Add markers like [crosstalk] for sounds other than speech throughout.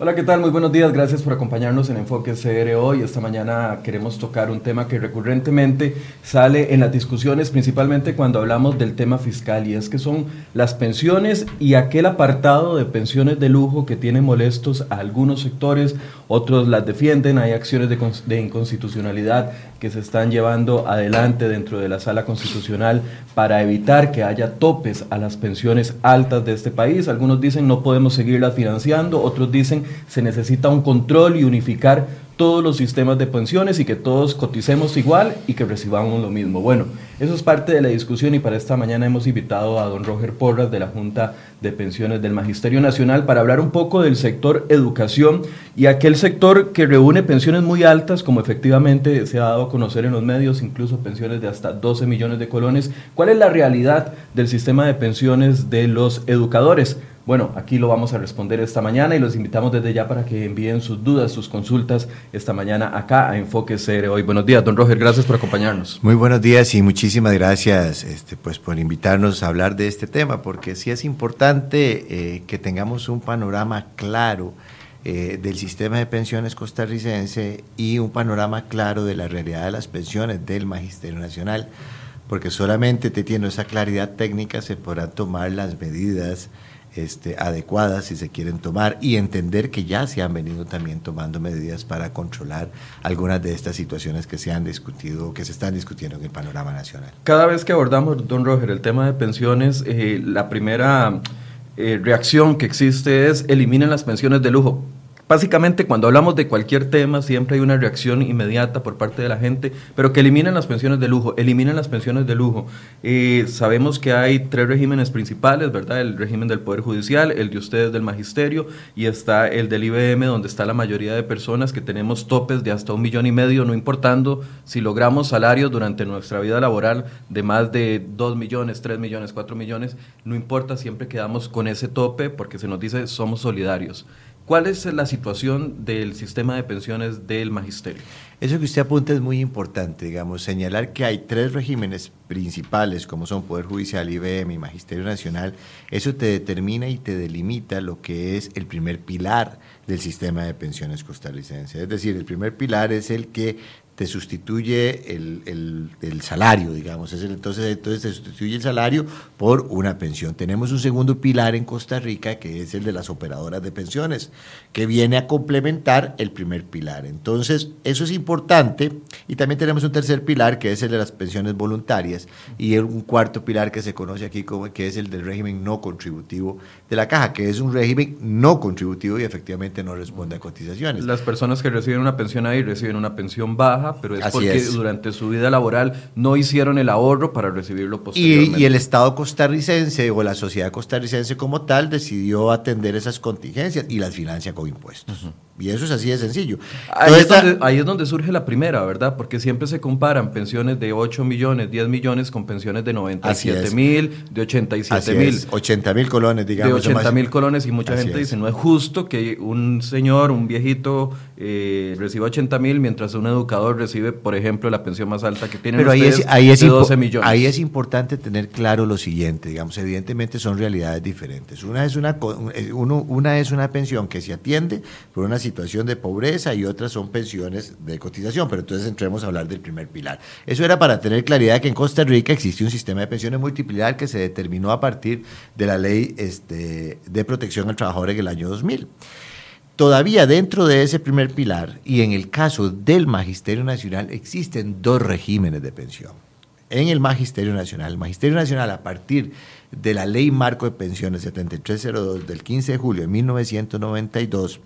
Hola, ¿qué tal? Muy buenos días. Gracias por acompañarnos en Enfoque CR hoy. Esta mañana queremos tocar un tema que recurrentemente sale en las discusiones, principalmente cuando hablamos del tema fiscal, y es que son las pensiones y aquel apartado de pensiones de lujo que tiene molestos a algunos sectores, otros las defienden, hay acciones de, de inconstitucionalidad que se están llevando adelante dentro de la sala constitucional para evitar que haya topes a las pensiones altas de este país. Algunos dicen no podemos seguirlas financiando, otros dicen se necesita un control y unificar todos los sistemas de pensiones y que todos coticemos igual y que recibamos lo mismo. Bueno, eso es parte de la discusión y para esta mañana hemos invitado a don Roger Porras de la Junta de Pensiones del Magisterio Nacional para hablar un poco del sector educación y aquel sector que reúne pensiones muy altas, como efectivamente se ha dado a conocer en los medios, incluso pensiones de hasta 12 millones de colones. ¿Cuál es la realidad del sistema de pensiones de los educadores? Bueno, aquí lo vamos a responder esta mañana y los invitamos desde ya para que envíen sus dudas, sus consultas esta mañana acá a Enfoque CR hoy. Buenos días, don Roger, gracias por acompañarnos. Muy buenos días y muchísimas gracias este, pues, por invitarnos a hablar de este tema, porque sí es importante eh, que tengamos un panorama claro eh, del sistema de pensiones costarricense y un panorama claro de la realidad de las pensiones del Magisterio Nacional, porque solamente teniendo esa claridad técnica se podrán tomar las medidas este, adecuadas si se quieren tomar y entender que ya se han venido también tomando medidas para controlar algunas de estas situaciones que se han discutido, que se están discutiendo en el panorama nacional. Cada vez que abordamos, don Roger, el tema de pensiones, eh, la primera eh, reacción que existe es eliminen las pensiones de lujo. Básicamente, cuando hablamos de cualquier tema, siempre hay una reacción inmediata por parte de la gente, pero que eliminen las pensiones de lujo, eliminen las pensiones de lujo. Eh, sabemos que hay tres regímenes principales, ¿verdad? El régimen del Poder Judicial, el de ustedes del Magisterio y está el del IBM, donde está la mayoría de personas que tenemos topes de hasta un millón y medio, no importando si logramos salarios durante nuestra vida laboral de más de dos millones, tres millones, cuatro millones, no importa, siempre quedamos con ese tope porque se nos dice somos solidarios. ¿Cuál es la situación del sistema de pensiones del magisterio? Eso que usted apunta es muy importante, digamos, señalar que hay tres regímenes principales, como son Poder Judicial, IBM y Magisterio Nacional, eso te determina y te delimita lo que es el primer pilar del sistema de pensiones costarricense. Es decir, el primer pilar es el que te sustituye el, el, salario, digamos. Es entonces, entonces te sustituye el salario por una pensión. Tenemos un segundo pilar en Costa Rica que es el de las operadoras de pensiones, que viene a complementar el primer pilar. Entonces, eso es importante. Y también tenemos un tercer pilar que es el de las pensiones voluntarias y un cuarto pilar que se conoce aquí como que es el del régimen no contributivo de la caja, que es un régimen no contributivo y efectivamente no responde a cotizaciones. Las personas que reciben una pensión ahí reciben una pensión baja pero es porque durante su vida laboral no hicieron el ahorro para recibirlo posteriormente. Y, el Estado costarricense o la sociedad costarricense como tal decidió atender esas contingencias y las financia con impuestos. Y eso es así de sencillo. Ahí es, donde, ahí es, donde, surge la primera, ¿verdad? Porque siempre se comparan pensiones de 8 millones, 10 millones con pensiones de 97 mil, de 87 mil. 80 mil colones, digamos. De 80 mil colones y mucha gente dice, no es justo que un señor, un viejito, eh, reciba 80 mil mientras un educador recibe, por ejemplo, la pensión más alta que tiene Pero ahí es, ahí es de 12 millones. Ahí es importante tener claro lo siguiente, digamos, evidentemente son realidades diferentes. Una es una, eh, uno, una, es una pensión que se atiende por una situación de pobreza y otras son pensiones de cotización. Pero entonces entremos a hablar del primer pilar. Eso era para tener claridad que en Costa Rica existe un sistema de pensiones multiplicar que se determinó a partir de la ley este, de protección al trabajador en el año 2000. Todavía dentro de ese primer pilar y en el caso del Magisterio Nacional existen dos regímenes de pensión. En el Magisterio Nacional, el Magisterio Nacional a partir de la Ley Marco de Pensiones 7302 del 15 de julio de 1992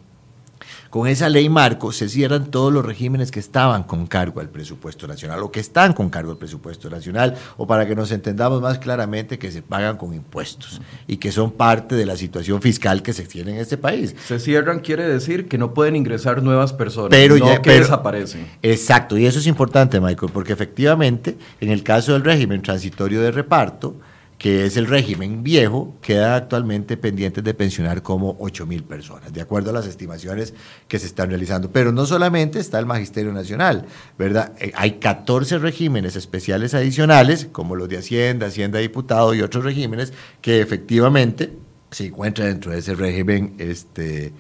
con esa ley marco se cierran todos los regímenes que estaban con cargo al presupuesto nacional o que están con cargo al presupuesto nacional o para que nos entendamos más claramente que se pagan con impuestos y que son parte de la situación fiscal que se tiene en este país. Se cierran quiere decir que no pueden ingresar nuevas personas, pero no que desaparecen. Exacto, y eso es importante, Michael, porque efectivamente en el caso del régimen transitorio de reparto, que es el régimen viejo, queda actualmente pendientes de pensionar como 8 mil personas, de acuerdo a las estimaciones que se están realizando. Pero no solamente está el Magisterio Nacional, ¿verdad? Eh, hay 14 regímenes especiales adicionales, como los de Hacienda, Hacienda Diputado y otros regímenes, que efectivamente se encuentra dentro de ese régimen este,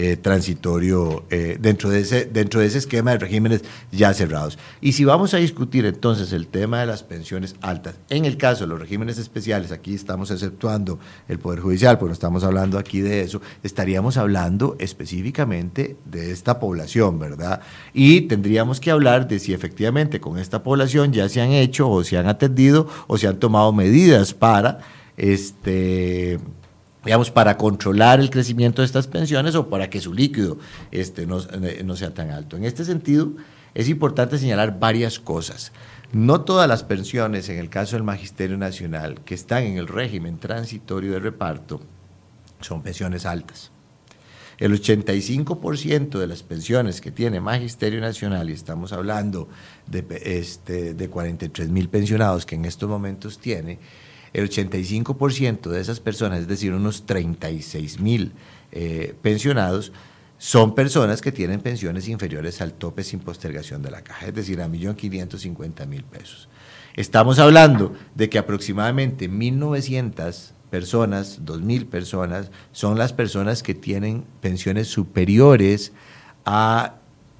eh, transitorio eh, dentro, de ese, dentro de ese esquema de regímenes ya cerrados. Y si vamos a discutir entonces el tema de las pensiones altas, en el caso de los regímenes especiales, aquí estamos exceptuando el Poder Judicial, porque no estamos hablando aquí de eso, estaríamos hablando específicamente de esta población, ¿verdad? Y tendríamos que hablar de si efectivamente con esta población ya se han hecho o se han atendido o se han tomado medidas para este digamos, para controlar el crecimiento de estas pensiones o para que su líquido este, no, eh, no sea tan alto. En este sentido, es importante señalar varias cosas. No todas las pensiones, en el caso del Magisterio Nacional, que están en el régimen transitorio de reparto, son pensiones altas. El 85% de las pensiones que tiene Magisterio Nacional, y estamos hablando de, este, de 43 mil pensionados que en estos momentos tiene, el 85% de esas personas, es decir, unos 36 mil eh, pensionados, son personas que tienen pensiones inferiores al tope sin postergación de la caja, es decir, a 1.550.000 pesos. Estamos hablando de que aproximadamente 1.900 personas, 2.000 personas, son las personas que tienen pensiones superiores a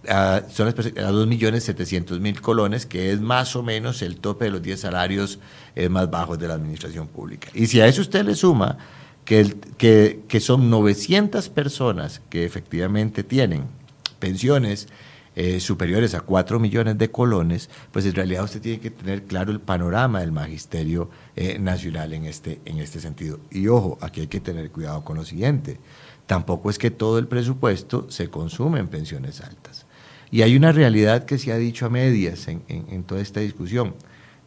a, son a 2.700.000 colones, que es más o menos el tope de los 10 salarios eh, más bajos de la administración pública. Y si a eso usted le suma que, que, que son 900 personas que efectivamente tienen pensiones eh, superiores a 4 millones de colones, pues en realidad usted tiene que tener claro el panorama del magisterio eh, nacional en este, en este sentido. Y ojo, aquí hay que tener cuidado con lo siguiente. Tampoco es que todo el presupuesto se consume en pensiones altas. Y hay una realidad que se ha dicho a medias en, toda esta discusión.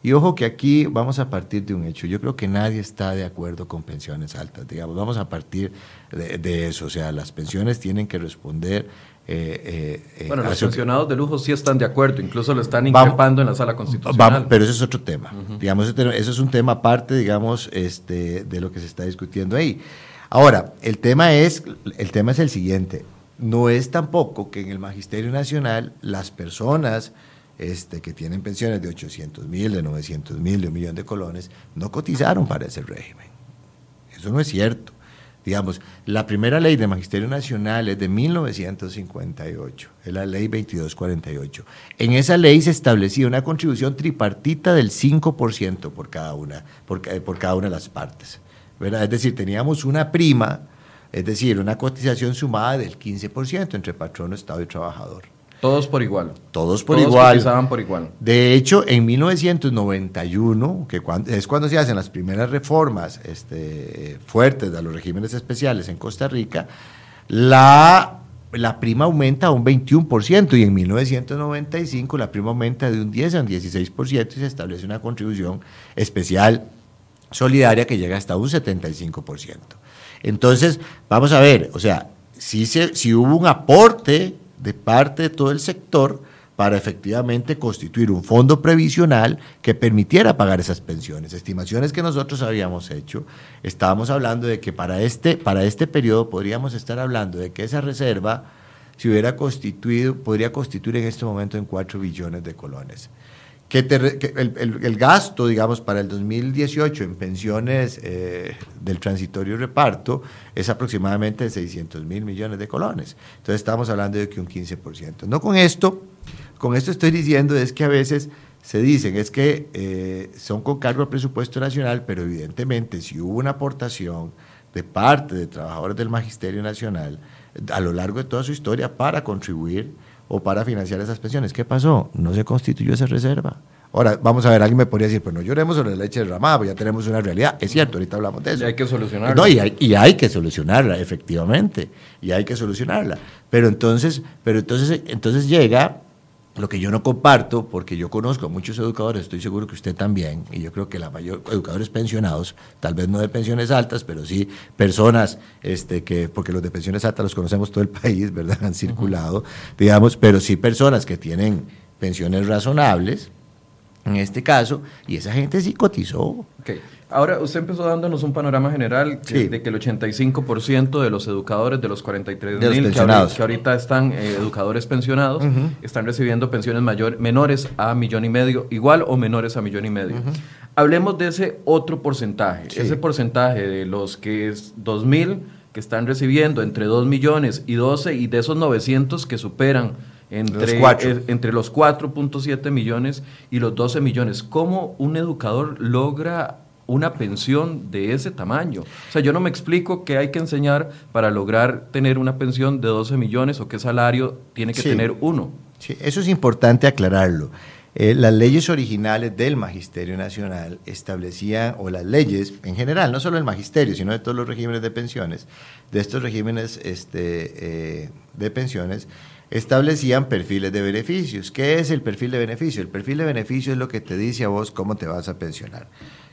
Y ojo que aquí vamos a partir de un hecho. Yo creo que nadie está de acuerdo con pensiones altas, digamos. Vamos a partir de, eso. O sea, las pensiones tienen que responder. Eh, eh, bueno, los pensionados de lujo sí están de acuerdo, incluso lo están increpando en la sala constitucional. pero eso es otro tema. Digamos, eso es un tema aparte, digamos, este, de lo que se está discutiendo ahí. Ahora, el tema es, el tema es el siguiente no es tampoco que en el Magisterio Nacional las personas este, que tienen pensiones de 800 mil, de 900 mil, de un millón de colones, no cotizaron para ese régimen. Eso no es cierto. Digamos, la primera ley de Magisterio Nacional es de 1958, es la ley 2248. En esa ley se establecía una contribución tripartita del 5% por cada una, por, cada una de las partes. ¿verdad? Es decir, teníamos una prima es decir, una cotización sumada del 15% entre patrono, Estado y trabajador. Todos por igual. Todos por igual. Cotizaban por igual. De hecho, en 1991, que es cuando se hacen las primeras reformas este, fuertes de los regímenes especiales en Costa Rica, la, la prima aumenta a un 21% y en 1995 la prima aumenta de un 10 a un 16% y se establece una contribución especial solidaria que llega hasta un 75%. Entonces, vamos a ver, o sea, si, si hubo un aporte de parte de todo el sector para efectivamente constituir un fondo previsional que permitiera pagar esas pensiones. Estimaciones que nosotros habíamos hecho, estábamos hablando de que para este, para este periodo podríamos estar hablando de que esa reserva, si hubiera constituido, podría constituir en este momento en 4 billones de colones que, el, gasto, digamos, para el 2018 en pensiones eh, del transitorio reparto es aproximadamente de 600 mil millones de colones. Entonces estamos hablando de que un 15%. No con esto, con esto estoy diciendo es que a veces se dicen es que eh, son con cargo al presupuesto nacional, pero evidentemente si hubo una aportación de parte de trabajadores del Magisterio Nacional a lo largo de toda su historia para contribuir o para financiar esas pensiones. ¿Qué pasó? No se constituyó esa reserva. Ahora, vamos a ver, alguien me podría decir, pues no lloremos sobre la leche derramada, pues ya tenemos una realidad. Es cierto, ahorita hablamos de eso. Y hay que solucionarla. No, y hay, y hay que solucionarla, efectivamente. Y hay que solucionarla. Pero entonces, pero entonces, entonces llega lo que yo no comparto, porque yo conozco a muchos educadores, estoy seguro que usted también, y yo creo que la mayor educadores pensionados, tal vez no de pensiones altas, pero sí personas este, que, porque los de pensiones altas los conocemos todo el [laughs] país, ¿verdad? Han circulado, digamos, pero sí personas que tienen pensiones razonables, en este caso, y esa gente sí cotizó. Okay. Ahora, usted empezó dándonos un panorama general de que el 85% de los educadores de los 43 mil que, ahorita están eh, educadores pensionados están recibiendo pensiones mayor, menores a millón y medio, igual o menores a millón y medio. Hablemos de ese otro porcentaje, ese porcentaje de los que es 2 mil que están recibiendo entre 2 millones y 12 y de esos 900 que superan entre los, eh, entre los 4.7 millones y los 12 millones. ¿Cómo un educador logra una pensión de ese tamaño? O sea, yo no me explico qué hay que enseñar para lograr tener una pensión de 12 millones o qué salario tiene que tener uno. Sí, eso es importante aclararlo. Eh, las leyes originales del Magisterio Nacional establecían, o las leyes en general, no solo el Magisterio, sino de todos los regímenes de pensiones, de estos regímenes este, eh, de pensiones, establecían perfiles de beneficios. ¿Qué es el perfil de beneficio? El perfil de beneficio es lo que te dice a vos cómo te vas a pensionar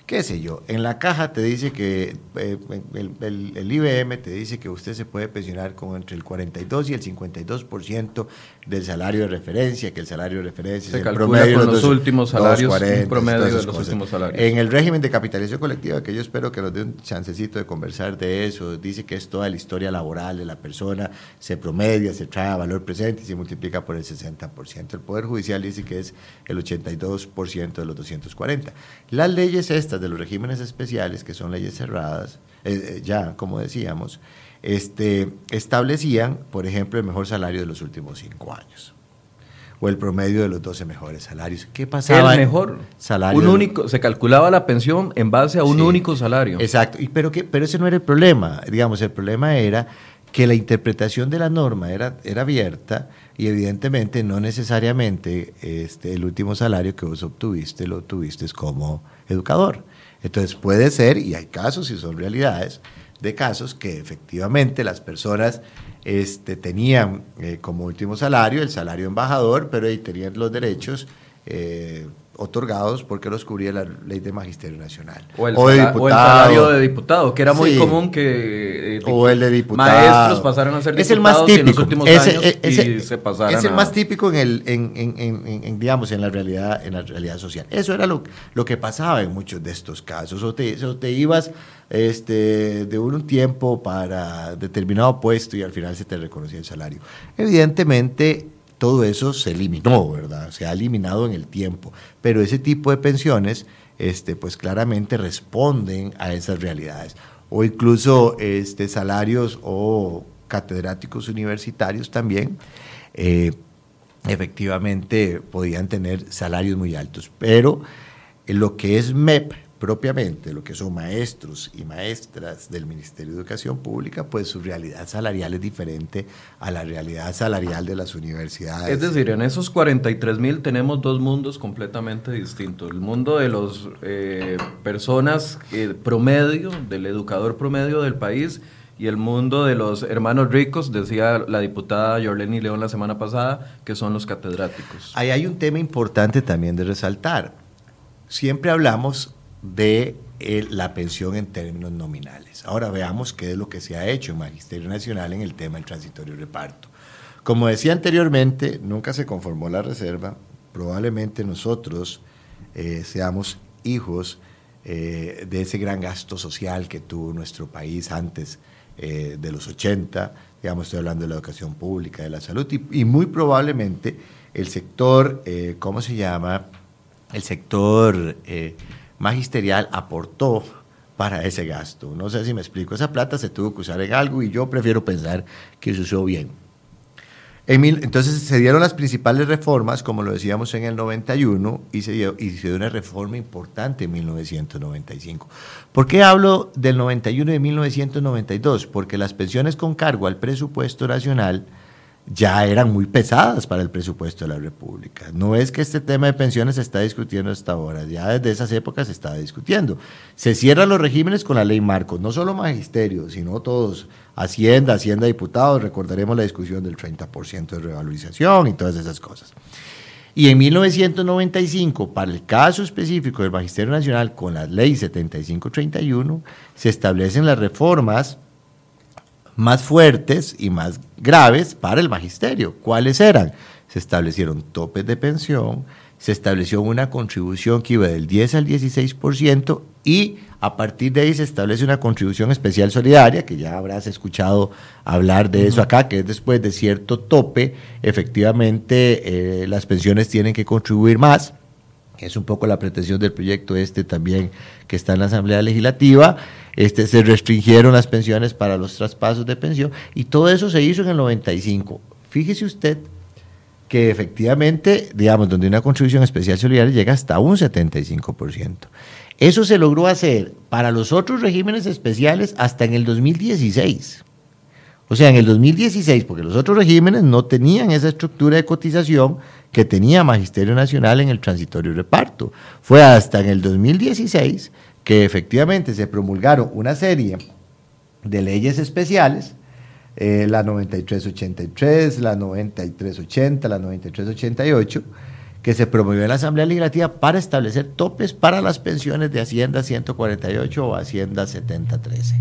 qué sé yo, en la caja te dice que eh, el, IBM te dice que usted se puede pensionar con entre el 42 y el 52% del salario de referencia, que el salario de referencia es el promedio de los, últimos salarios, promedio de los últimos salarios. En el régimen de capitalización colectiva, que yo espero que nos dé un chancecito de conversar de eso, dice que es toda la historia laboral de la persona, se promedia, se trae a valor presente y se multiplica por el 60%. El Poder Judicial dice que es el 82% de los 240. Las leyes estas de los regímenes especiales, que son leyes cerradas, eh, eh, ya como decíamos, este, establecían, por ejemplo, el mejor salario de los últimos cinco años o el promedio de los 12 mejores salarios. ¿Qué pasaba? El mejor salario. Un único, se calculaba la pensión en base a un único salario. Exacto, y, pero, que, pero ese no era el problema. Digamos, el problema era que la interpretación de la norma era, era abierta y evidentemente no necesariamente este, el último salario que vos obtuviste lo obtuviste como educador. Entonces puede ser, y hay casos y son realidades, de casos que efectivamente las personas este, tenían eh, como último salario el salario embajador, pero ahí tenían los derechos eh, otorgados porque los cubría la ley de magisterio nacional. O el, salario de diputado, que era muy común que eh, o el de diputado. maestros pasaran a ser diputados es el más típico. en los últimos años y se pasaran Es el más típico en, el, en, en, en, digamos, en la realidad, en la realidad social. Eso era lo, lo que pasaba en muchos de estos casos. O te, o te ibas este, de un tiempo para determinado puesto y al final se te reconocía el salario. Evidentemente, todo eso se eliminó, ¿verdad? Se ha eliminado en el tiempo. Pero ese tipo de pensiones, este, pues claramente responden a esas realidades. O incluso este, salarios o catedráticos universitarios también, eh, efectivamente podían tener salarios muy altos. Pero lo que es MEP, propiamente lo que son maestros y maestras del Ministerio de Educación Pública, pues su realidad salarial es diferente a la realidad salarial de las universidades. Es decir, en esos 43 mil tenemos dos mundos completamente distintos. El mundo de las eh, personas eh, promedio, del educador promedio del país, y el mundo de los hermanos ricos, decía la diputada Yorleni León la semana pasada, que son los catedráticos. Ahí hay un tema importante también de resaltar. Siempre hablamos de la pensión en términos nominales. Ahora veamos qué es lo que se ha hecho en Magisterio Nacional en el tema del transitorio reparto. Como decía anteriormente, nunca se conformó la reserva. Probablemente nosotros eh, seamos hijos eh, de ese gran gasto social que tuvo nuestro país antes eh, de los 80. Digamos, estoy hablando de la educación pública, de la salud, y muy probablemente el sector, ¿cómo se llama? El sector magisterial aportó para ese gasto. No sé si me explico, esa plata se tuvo que usar en algo y yo prefiero pensar que se usó bien. entonces se dieron las principales reformas, como lo decíamos en el 91, y se, dio, y se dio una reforma importante en 1995. ¿Por qué hablo del 91 y de 1992? Porque las pensiones con cargo al presupuesto nacional ya eran muy pesadas para el presupuesto de la República. No es que este tema de pensiones se está discutiendo hasta ahora, ya desde esas épocas se estaba discutiendo. Se cierran los regímenes con la ley Marcos, no solo magisterio, sino todos, Hacienda, Hacienda Diputados, recordaremos la discusión del 30% de revalorización y todas esas cosas. Y en 1995, para el caso específico del Magisterio Nacional, con la ley 7531, se establecen las reformas más fuertes y más graves para el magisterio. ¿Cuáles eran? Se establecieron topes de pensión, se estableció una contribución que iba del 10 al 16% y a partir de ahí se establece una contribución especial solidaria, que ya habrás escuchado hablar de eso acá, que es después de cierto tope, efectivamente eh, las pensiones tienen que contribuir más. Es un poco la pretensión del proyecto este también que está en la Asamblea Legislativa. Este, se restringieron las pensiones para los traspasos de pensión y todo eso se hizo en el 95. Fíjese usted que efectivamente, digamos, donde una contribución especial solidaria llega hasta un 75%. Eso se logró hacer para los otros regímenes especiales hasta en el 2016. O sea, en el 2016, porque los otros regímenes no tenían esa estructura de cotización que tenía Magisterio Nacional en el transitorio reparto. Fue hasta en el 2016 que efectivamente se promulgaron una serie de leyes especiales eh, la 9383, la 9380, la 9388, que se promovió en la Asamblea Legislativa para establecer topes para las pensiones de Hacienda 148 o Hacienda 7013.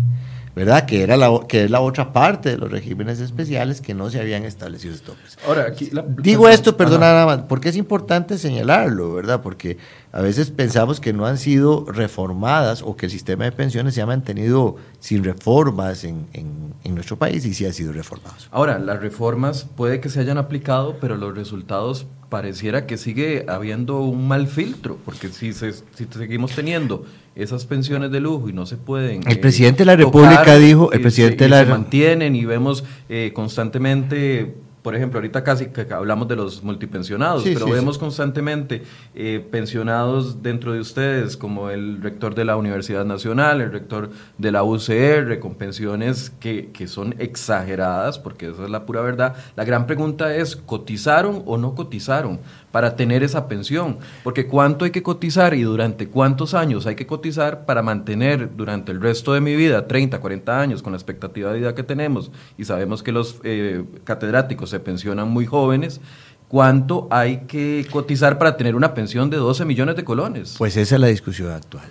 ¿Verdad? Que, era la, que es la otra parte de los regímenes especiales que no se habían establecido topes. Ahora, aquí Digo esto, perdona nada más, porque es importante señalarlo, ¿verdad? Porque a veces pensamos que no han sido reformadas o que el sistema de pensiones se ha mantenido sin reformas en, en nuestro país y sí ha sido reformado. Ahora, las reformas puede que se hayan aplicado, pero los resultados pareciera que sigue habiendo un mal filtro, porque si, si seguimos teniendo esas pensiones de lujo y no se pueden... El presidente de la República dijo, el presidente de la... Se mantienen y vemos eh, constantemente por ejemplo, ahorita casi que hablamos de los multipensionados, pero vemos constantemente eh, pensionados dentro de ustedes, como el rector de la Universidad Nacional, el rector de la UCR, con pensiones que, que son exageradas, porque esa es la pura verdad. La gran pregunta es, ¿cotizaron o no cotizaron? Para tener esa pensión. Porque cuánto hay que cotizar y durante cuántos años hay que cotizar para mantener durante el resto de mi vida, 30, 40 años, con la expectativa de vida que tenemos, y sabemos que los eh, catedráticos se pensionan muy jóvenes, ¿cuánto hay que cotizar para tener una pensión de 12 millones de colones? Pues esa es la discusión actual.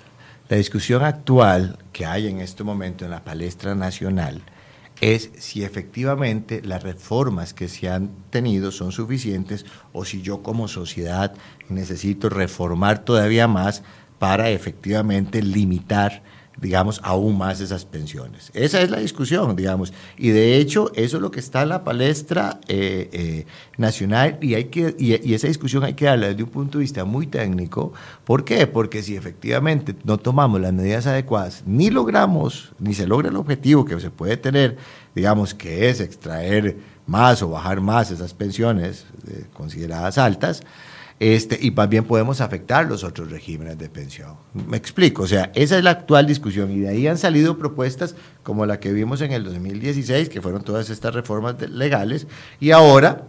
La discusión actual que hay en este momento en la palestra nacional es si efectivamente las reformas que se han tenido son suficientes o si yo como sociedad necesito reformar todavía más para efectivamente limitar digamos, aún más esas pensiones. Esa es la discusión, digamos. Y de hecho, eso es lo que está en la palestra eh, eh, nacional y, hay que, y, esa discusión hay que darla desde un punto de vista muy técnico. ¿Por qué? Porque si efectivamente no tomamos las medidas adecuadas, ni logramos, ni se logra el objetivo que se puede tener, digamos, que es extraer más o bajar más esas pensiones eh, consideradas altas, este, y más bien podemos afectar los otros regímenes de pensión. Me explico, o sea, esa es la actual discusión y de ahí han salido propuestas como la que vimos en el 2016, que fueron todas estas reformas legales, y ahora,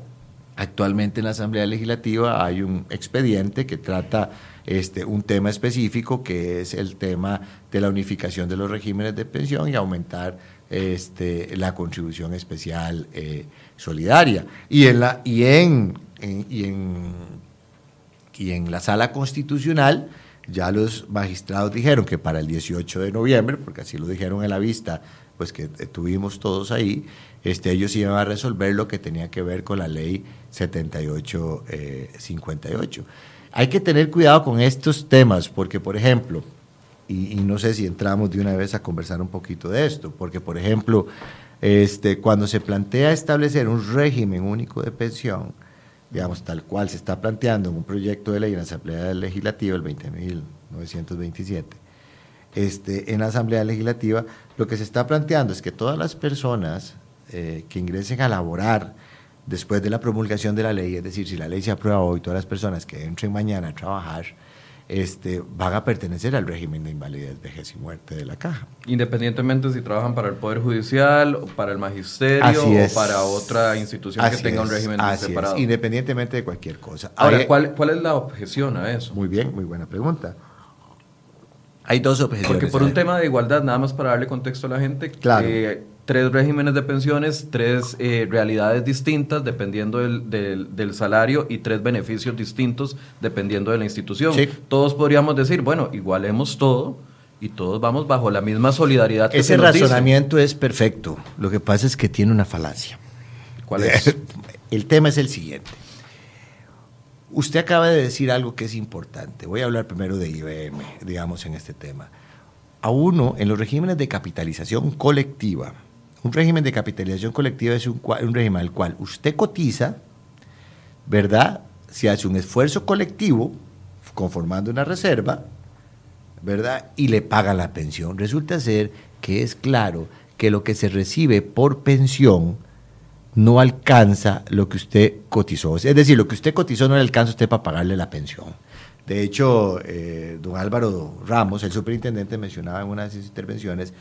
actualmente en la Asamblea Legislativa hay un expediente que trata este, un tema específico, que es el tema de la unificación de los regímenes de pensión y aumentar este, la contribución especial eh, solidaria. Y en, la, y en, y en y en la sala constitucional ya los magistrados dijeron que para el 18 de noviembre, porque así lo dijeron en la vista, pues que tuvimos todos ahí, este, ellos iban a resolver lo que tenía que ver con la ley 7858. Eh, Hay que tener cuidado con estos temas, porque por ejemplo, y, no sé si entramos de una vez a conversar un poquito de esto, porque por ejemplo, este, cuando se plantea establecer un régimen único de pensión, digamos, tal cual se está planteando en un proyecto de ley en la Asamblea Legislativa, el 20.927, este, en la Asamblea Legislativa, lo que se está planteando es que todas las personas eh, que ingresen a laborar después de la promulgación de la ley, es decir, si la ley se aprueba hoy, todas las personas que entren mañana a trabajar, este, van a pertenecer al régimen de invalidez, vejez y muerte de la caja. Independientemente si trabajan para el Poder Judicial, o para el Magisterio o para otra institución que tenga un régimen separado. independientemente de cualquier cosa. Ahora, ¿cuál, ¿cuál es la objeción a eso? Muy bien, muy buena pregunta. Hay dos objeciones. Porque por un tema de igualdad, nada más para darle contexto a la gente, claro. Eh, tres regímenes de pensiones, tres eh, realidades distintas dependiendo del, del, salario y tres beneficios distintos dependiendo de la institución. Todos podríamos decir, bueno, igualemos todo y todos vamos bajo la misma solidaridad. Que Ese razonamiento es perfecto. Lo que pasa es que tiene una falacia. ¿Cuál es? [laughs] el tema es el siguiente. usted acaba de decir algo que es importante. Voy a hablar primero de IBM, digamos, en este tema. A uno, en los regímenes de capitalización colectiva, un régimen de capitalización colectiva es un, régimen al cual usted cotiza, ¿verdad? Se hace un esfuerzo colectivo conformando una reserva, ¿verdad? Y le paga la pensión. Resulta ser que es claro que lo que se recibe por pensión no alcanza lo que usted cotizó. Es decir, lo que usted cotizó no le alcanza a usted para pagarle la pensión. De hecho, eh, don Álvaro Ramos, el superintendente, mencionaba en una de sus intervenciones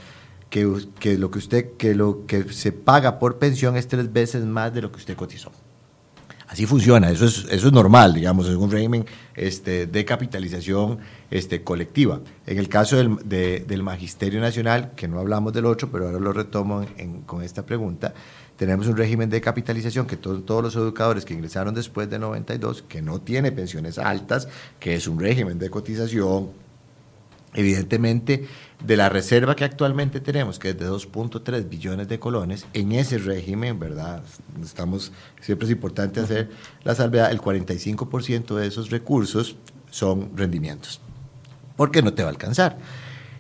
que, lo que usted, que lo que se paga por pensión es tres veces más de lo que usted cotizó. Así funciona, eso es, eso es normal, digamos, es un régimen este, de capitalización este, colectiva. En el caso del, del, Magisterio Nacional, que no hablamos del otro, pero ahora lo retomo con esta pregunta, tenemos un régimen de capitalización que todos los educadores que ingresaron después de 92, que no tiene pensiones altas, que es un régimen de cotización, evidentemente de la reserva que actualmente tenemos, que es de 2.3 billones de colones, en ese régimen, ¿verdad? Estamos, siempre es importante hacer la salvedad, el 45% de esos recursos son rendimientos, porque no te va a alcanzar.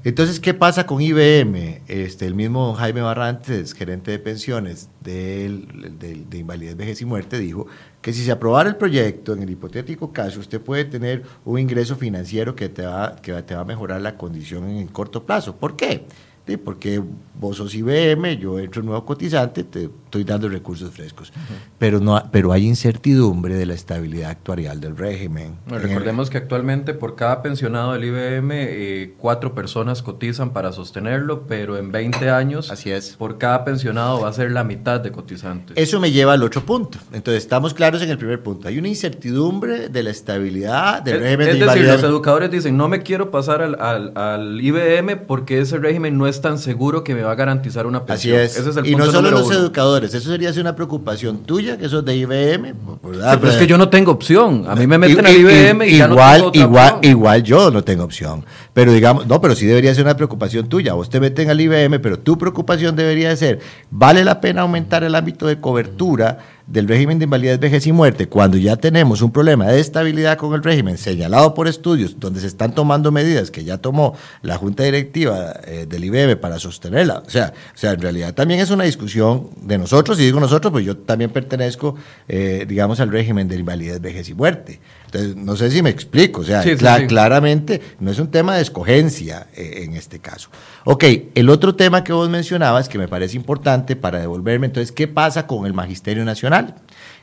Entonces, ¿qué pasa con IBM? Este, el mismo Jaime Barrantes, gerente de pensiones de, de, invalidez, vejez y muerte, dijo que si se aprobara el proyecto, en el hipotético caso, usted puede tener un ingreso financiero que te va, que te va a mejorar la condición en el corto plazo. ¿Por qué? Porque vos sos IBM, yo entro nuevo cotizante, te estoy dando recursos frescos. pero, no, pero hay incertidumbre de la estabilidad actuarial del régimen. recordemos que actualmente por cada pensionado del IBM, eh, cuatro personas cotizan para sostenerlo, pero en 20 años, Así es. por cada pensionado va a ser la mitad de cotizantes. Eso me lleva al otro punto. Entonces, estamos claros en el primer punto. Hay una incertidumbre de la estabilidad del régimen es decir, los educadores dicen, no me quiero pasar al, al, al IBM porque ese régimen no es tan seguro que me va a garantizar una pensión. Así es. y no solo los educadores, eso sería una preocupación tuya, que eso es de IBM. Pues, pero es que yo no tengo opción. A mí me meten al IBM y, igual, ya no tengo igual, igual yo no tengo opción. Pero digamos, no, pero sí debería ser una preocupación tuya. Vos te meten al IBM, pero tu preocupación debería ser, ¿vale la pena aumentar el ámbito de cobertura? Del régimen de invalidez, vejez y muerte, cuando ya tenemos un problema de estabilidad con el régimen señalado por estudios donde se están tomando medidas que ya tomó la Junta Directiva eh, del IBM para sostenerla. O sea, o sea, en realidad también es una discusión de nosotros, y digo nosotros, pues yo también pertenezco, eh, digamos, al régimen de invalidez, vejez y muerte. Entonces, no sé si me explico, o sea, claramente no es un tema de escogencia eh, en este caso. Ok, el otro tema que vos mencionabas, que me parece importante para devolverme, entonces, ¿qué pasa con el Magisterio Nacional?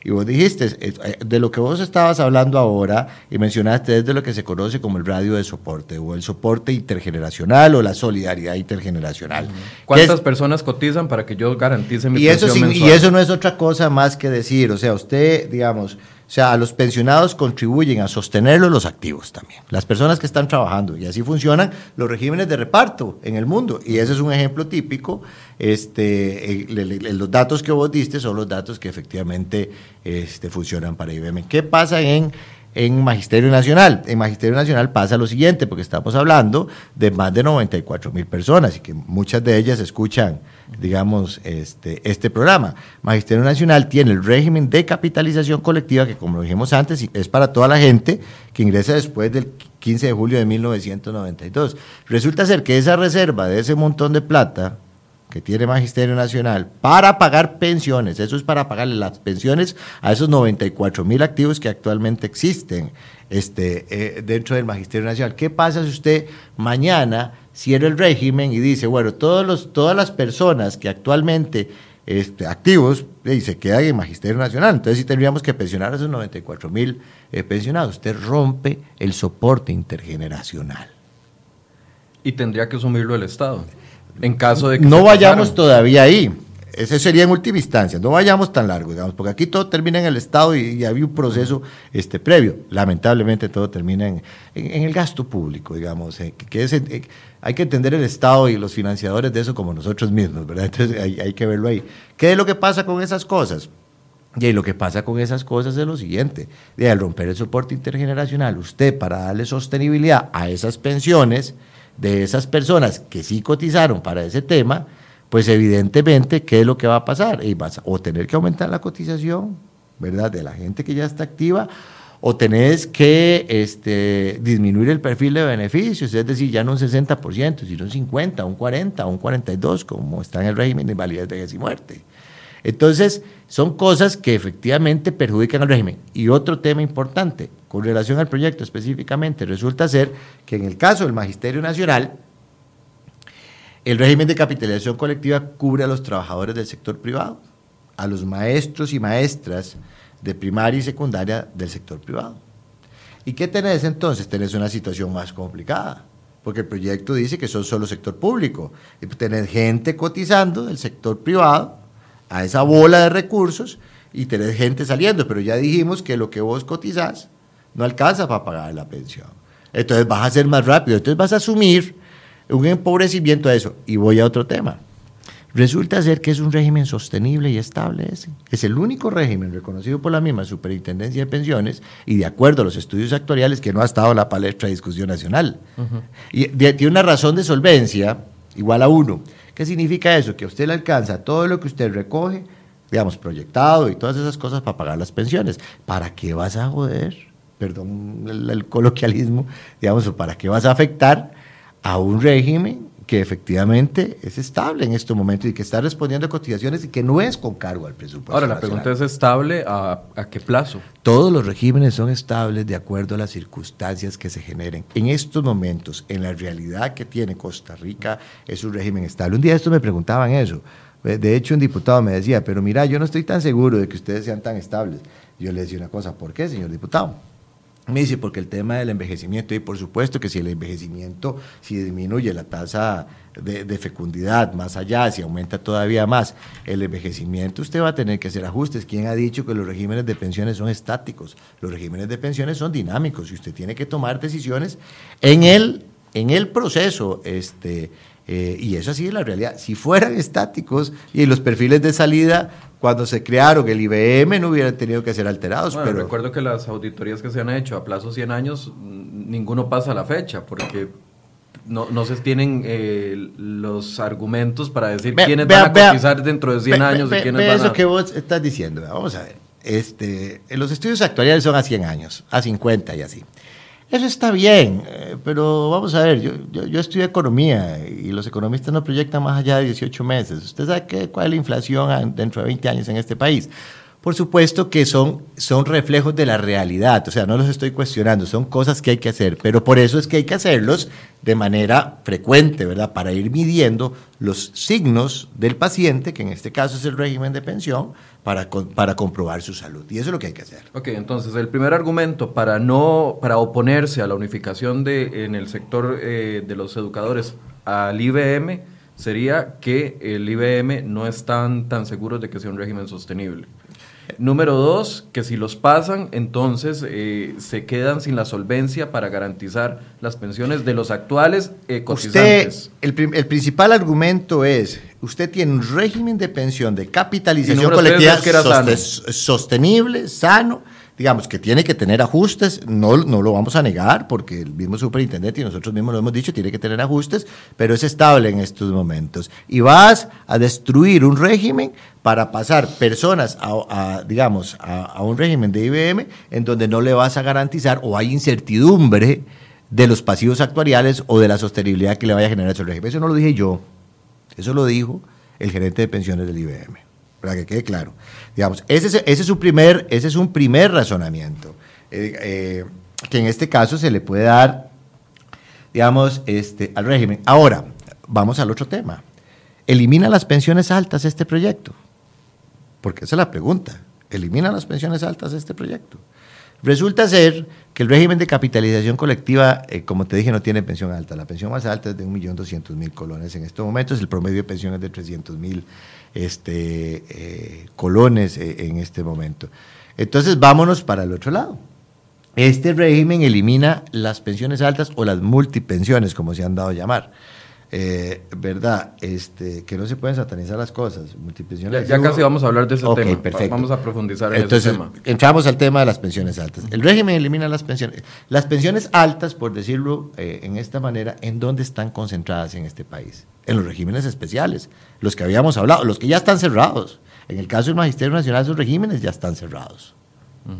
Y vos dijiste, eh, de lo que vos estabas hablando ahora y mencionaste es de lo que se conoce como el radio de soporte o el soporte intergeneracional o la solidaridad intergeneracional. ¿Cuántas personas cotizan para que yo garantice mi y eso Y eso no es otra cosa más que decir, o sea, usted, digamos, o sea, a los pensionados contribuyen a sostenerlos los activos también, las personas que están trabajando. Y así funcionan los regímenes de reparto en el mundo. Y ese es un ejemplo típico. Este, los datos que vos diste son los datos que efectivamente este, funcionan para IBM. ¿Qué pasa en en Magisterio Nacional. En Magisterio Nacional pasa lo siguiente, porque estamos hablando de más de 94 mil personas y que muchas de ellas escuchan, digamos, este, este programa. Magisterio Nacional tiene el régimen de capitalización colectiva, que como lo dijimos antes, es para toda la gente que ingresa después del 15 de julio de 1992. Resulta ser que esa reserva de ese montón de plata, que tiene Magisterio Nacional para pagar pensiones, eso es para pagarle las pensiones a esos 94 mil activos que actualmente existen este, eh, dentro del Magisterio Nacional. ¿Qué pasa si usted mañana cierra el régimen y dice, bueno, todos los, todas las personas que actualmente este, activos y se quedan en Magisterio Nacional. Entonces sí tendríamos que pensionar a esos 94 mil eh, pensionados. Usted rompe el soporte intergeneracional. Y tendría que asumirlo el Estado. En caso de que no vayamos todavía ahí. Ese sería en última instancia, no vayamos tan largo, digamos, porque aquí todo termina en el Estado y, había un proceso este, previo. Lamentablemente todo termina en, el gasto público, digamos, eh, que es, eh, hay que entender el Estado y los financiadores de eso como nosotros mismos, ¿verdad? [laughs] Entonces hay, hay que verlo ahí. ¿Qué es lo que pasa con esas cosas? Y lo que pasa con esas cosas es lo siguiente, de al romper el soporte intergeneracional, usted para darle sostenibilidad a esas pensiones, de esas personas que sí cotizaron para ese tema, pues evidentemente, ¿qué es lo que va a pasar? Y vas o tener que aumentar la cotización, ¿verdad? De la gente que ya está activa, o tenés que este, disminuir el perfil de beneficios, es decir, ya no un 60%, sino un 50, un 40, un 42, como está en el régimen de invalidez, vejez y muerte. Entonces, son cosas que efectivamente perjudican al régimen. Y otro tema importante, con relación al proyecto específicamente, resulta ser que en el caso del Magisterio Nacional, el régimen de capitalización colectiva cubre a los trabajadores del sector privado, a los maestros y maestras de primaria y secundaria del sector privado. ¿Y qué tenés entonces? Tenés una situación más complicada, porque el proyecto dice que son solo sector público, y tenés gente cotizando del sector privado a esa bola de recursos y tenés gente saliendo, pero ya dijimos que lo que vos cotizás no alcanza para pagar la pensión. Entonces vas a ser más rápido, entonces vas a asumir un empobrecimiento de eso. Y voy a otro tema. Resulta ser que es un régimen sostenible y estable ese. Es el único régimen reconocido por la misma Superintendencia de Pensiones y de acuerdo a los estudios actuariales que no ha estado en la palestra de discusión nacional. Y tiene una razón de solvencia igual a uno. ¿Qué significa eso? Que a usted le alcanza todo lo que usted recoge, digamos, proyectado y todas esas cosas para pagar las pensiones. ¿Para qué vas a joder? Perdón el, coloquialismo, digamos, ¿para qué vas a afectar a un régimen que efectivamente es estable en estos momentos y que está respondiendo a cotizaciones y que no es con cargo al presupuesto. Ahora, la pregunta es estable a, a, qué plazo. Todos los regímenes son estables de acuerdo a las circunstancias que se generen. En estos momentos, en la realidad que tiene Costa Rica, es un régimen estable. Un día esto me preguntaban eso. De hecho, un diputado me decía, pero mira, yo no estoy tan seguro de que ustedes sean tan estables. Yo le decía una cosa, ¿por qué, señor diputado? Me dice, porque el tema del envejecimiento, y por supuesto que si el envejecimiento, si disminuye la tasa de, fecundidad más allá, si aumenta todavía más el envejecimiento, usted va a tener que hacer ajustes. ¿Quién ha dicho que los regímenes de pensiones son estáticos? Los regímenes de pensiones son dinámicos y usted tiene que tomar decisiones en el, en el proceso este, eh, y eso así es la realidad. Si fueran estáticos y los perfiles de salida, cuando se crearon el IBM, no hubieran tenido que ser alterados. pero recuerdo que las auditorías que se han hecho a plazo 100 años, ninguno pasa la fecha, porque no, no se tienen eh, los argumentos para decir quiénes van a cotizar dentro de 100 años y quiénes van eso que vos estás diciendo. Vamos a ver. Este, los estudios actuariales son a 100 años, a 50 y así. Eso está bien, eh, pero vamos a ver, yo, yo, estudio economía y los economistas no proyectan más allá de 18 meses. ¿Usted sabe qué, cuál es la inflación dentro de 20 años en este país? Por supuesto que son, son reflejos de la realidad, o sea, no los estoy cuestionando, son cosas que hay que hacer, pero por eso es que hay que hacerlos de manera frecuente, ¿verdad? Para ir midiendo los signos del paciente, que en este caso es el régimen de pensión, para, para comprobar su salud. Y eso es lo que hay que hacer. Ok, entonces el primer argumento para, no, para oponerse a la unificación de, en el sector eh, de los educadores al IBM sería que el IBM no están tan seguros de que sea un régimen sostenible. Número dos, que si los pasan, entonces eh, se quedan sin la solvencia para garantizar las pensiones de los actuales eh, cotizantes. el, principal argumento es, usted tiene un régimen de pensión de capitalización colectiva sostenible, sano, digamos, que tiene que tener ajustes, no, no lo vamos a negar, porque el mismo superintendente y nosotros mismos lo hemos dicho, tiene que tener ajustes, pero es estable en estos momentos. Y vas a destruir un régimen para pasar personas a, digamos, a, un régimen de IBM en donde no le vas a garantizar o hay incertidumbre de los pasivos actuariales o de la sostenibilidad que le vaya a generar ese régimen. Eso no lo dije yo, eso lo dijo el gerente de pensiones del IBM para que quede claro. Digamos, ese es, ese es, un, primer, ese es un primer razonamiento, eh, eh, que en este caso se le puede dar, digamos, este, al régimen. Ahora, vamos al otro tema. ¿Elimina las pensiones altas este proyecto? Porque esa es la pregunta. ¿Elimina las pensiones altas este proyecto? Resulta ser que el régimen de capitalización colectiva, eh, como te dije, no tiene pensión alta. La pensión más alta es de 1.200.000 colones en estos momentos. El promedio de pensión es de 300.000 este, eh, colones eh, en este momento. Entonces, vámonos para el otro lado. Este régimen elimina las pensiones altas o las multipensiones, como se han dado a llamar. Eh, ¿verdad? Este, que no se pueden satanizar las cosas. Multipensiones. Ya, casi vamos a hablar de ese tema. Perfecto. Vamos a profundizar en ese tema. Entramos al tema de las pensiones altas. El régimen elimina las pensiones. Las pensiones altas, por decirlo en esta manera, ¿en dónde están concentradas en este país? en los regímenes especiales, los que habíamos hablado, los que ya están cerrados. En el caso del Magisterio Nacional, esos regímenes ya están cerrados.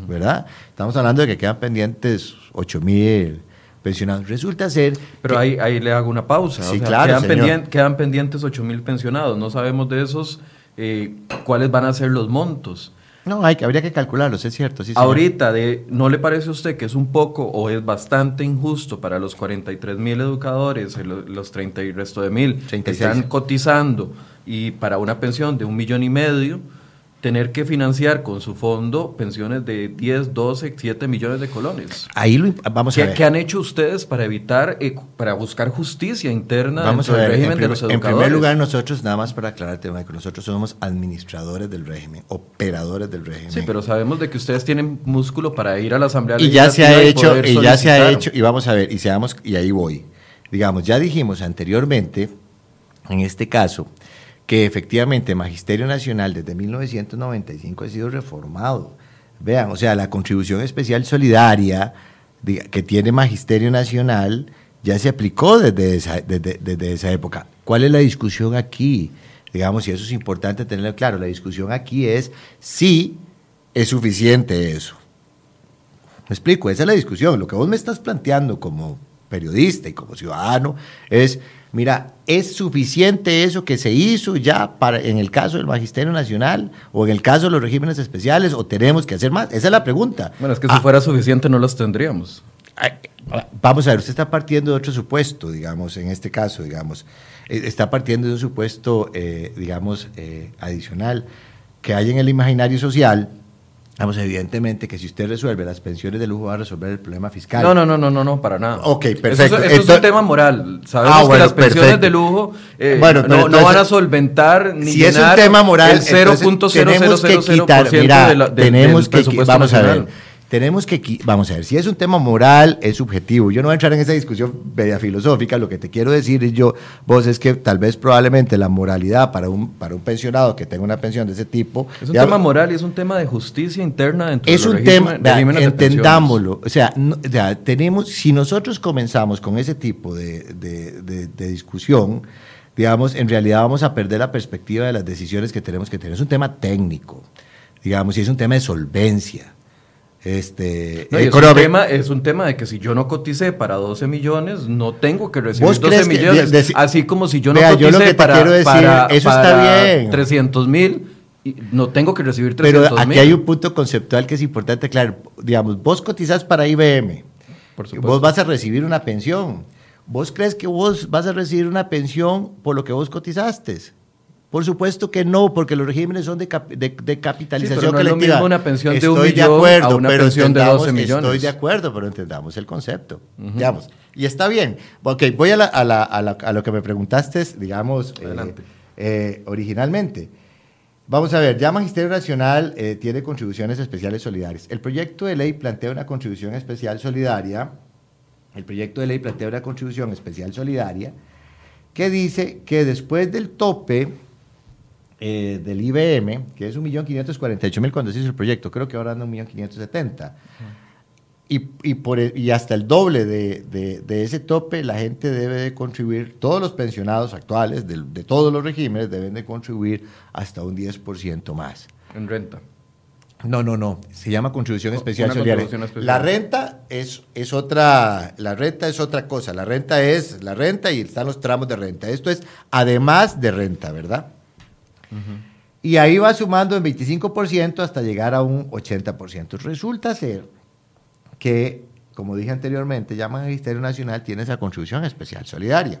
¿verdad? Estamos hablando de que quedan pendientes 8 mil pensionados. Resulta ser... Pero ahí, ahí le hago una pausa. Sí, claro, quedan, quedan pendientes 8 mil pensionados. No sabemos de esos eh, cuáles van a ser los montos. No, hay, habría que calcularlos, es cierto. Sí, Ahorita, de, ¿no le parece a usted que es un poco o es bastante injusto para los 43 mil educadores, los 30 y resto de mil, que están cotizando y para una pensión de un millón y medio? tener que financiar con su fondo pensiones de 10, 12, 7 millones de colones. Ahí lo, vamos a ¿Qué, ver. ¿Qué han hecho ustedes para evitar, eh, para buscar justicia interna vamos del régimen de los educadores? En primer lugar, nosotros, nada más para aclarar el tema, que nosotros somos administradores del régimen, operadores del régimen. Sí, pero sabemos de que ustedes tienen músculo para ir a la Asamblea y ya se ha hecho, y, ya se ha hecho, y vamos a ver, y seamos, y ahí voy. Digamos, ya dijimos anteriormente, en este caso, que efectivamente Magisterio Nacional desde 1995 ha sido reformado. Vean, o sea, la contribución especial solidaria que tiene Magisterio Nacional ya se aplicó desde esa, desde, esa época. ¿Cuál es la discusión aquí? Digamos, y eso es importante tenerlo claro, la discusión aquí es si es suficiente eso. Me explico, esa es la discusión. Lo que vos me estás planteando como periodista y como ciudadano es Mira, ¿es suficiente eso que se hizo ya para, en el caso del Magisterio Nacional o en el caso de los regímenes especiales o tenemos que hacer más? Esa es la pregunta. Bueno, es que si ah. fuera suficiente no los tendríamos. Vamos a ver, usted está partiendo de otro supuesto, digamos, en este caso, digamos. Eh, está partiendo de un supuesto, eh, digamos, eh, adicional que hay en el imaginario social Vamos, evidentemente que si usted resuelve las pensiones de lujo va a resolver el problema fiscal. No, no, no, no, no, no para nada. Ok, perfecto. Eso, es un tema moral. Sabemos ah, que las pensiones de lujo eh, no, van a solventar ni si es un tema moral, el 0.0000% de la, tenemos que, vamos a ver tenemos que, vamos a ver, si es un tema moral, es subjetivo. Yo no voy a entrar en esa discusión media filosófica, lo que te quiero decir es yo, vos es que tal vez probablemente la moralidad para un, para un pensionado que tenga una pensión de ese tipo... Es un tema moral y es un tema de justicia interna dentro es un tema, entendámoslo, o sea, tenemos, si nosotros comenzamos con ese tipo de, de discusión, digamos, en realidad vamos a perder la perspectiva de las decisiones que tenemos que tener. Es un tema técnico, digamos, y es un tema de solvencia. Este, es, un tema, es un tema de que si yo no coticé para 12 millones, no tengo que recibir 12 millones. así como si yo no coticé para, eso está bien. 300 mil, no tengo que recibir 300 Pero aquí hay un punto conceptual que es importante, claro. Digamos, vos cotizás para IBM, vos vas a recibir una pensión. ¿Vos crees que vos vas a recibir una pensión por lo que vos cotizaste? Por supuesto que no, porque los regímenes son de, de, capitalización sí, pero no colectiva. Es una pensión de un millón de acuerdo, a una pensión de 12 millones. Estoy de acuerdo, pero entendamos el concepto. digamos. Y está bien. Ok, voy a, la, a, la, a, lo que me preguntaste, digamos, eh, eh, originalmente. Vamos a ver, ya Magisterio Nacional eh, tiene contribuciones especiales solidarias. El proyecto de ley plantea una contribución especial solidaria. El proyecto de ley plantea una contribución especial solidaria que dice que después del tope eh, del IBM, que es 1.548.000 cuando se hizo el proyecto, creo que ahora anda 1.570. Y, y, por, e, y hasta el doble de, de, ese tope, la gente debe de contribuir, todos los pensionados actuales de, de todos los regímenes deben de contribuir hasta un 10% más. En renta. No, no, no. Se llama contribución especial solidaria. La renta es, es otra, la renta es otra cosa. La renta es la renta y están los tramos de renta. Esto es además de renta, ¿verdad? Y ahí va sumando en 25% hasta llegar a un 80%. Resulta ser que, como dije anteriormente, ya Ministerio Nacional tiene esa contribución especial solidaria.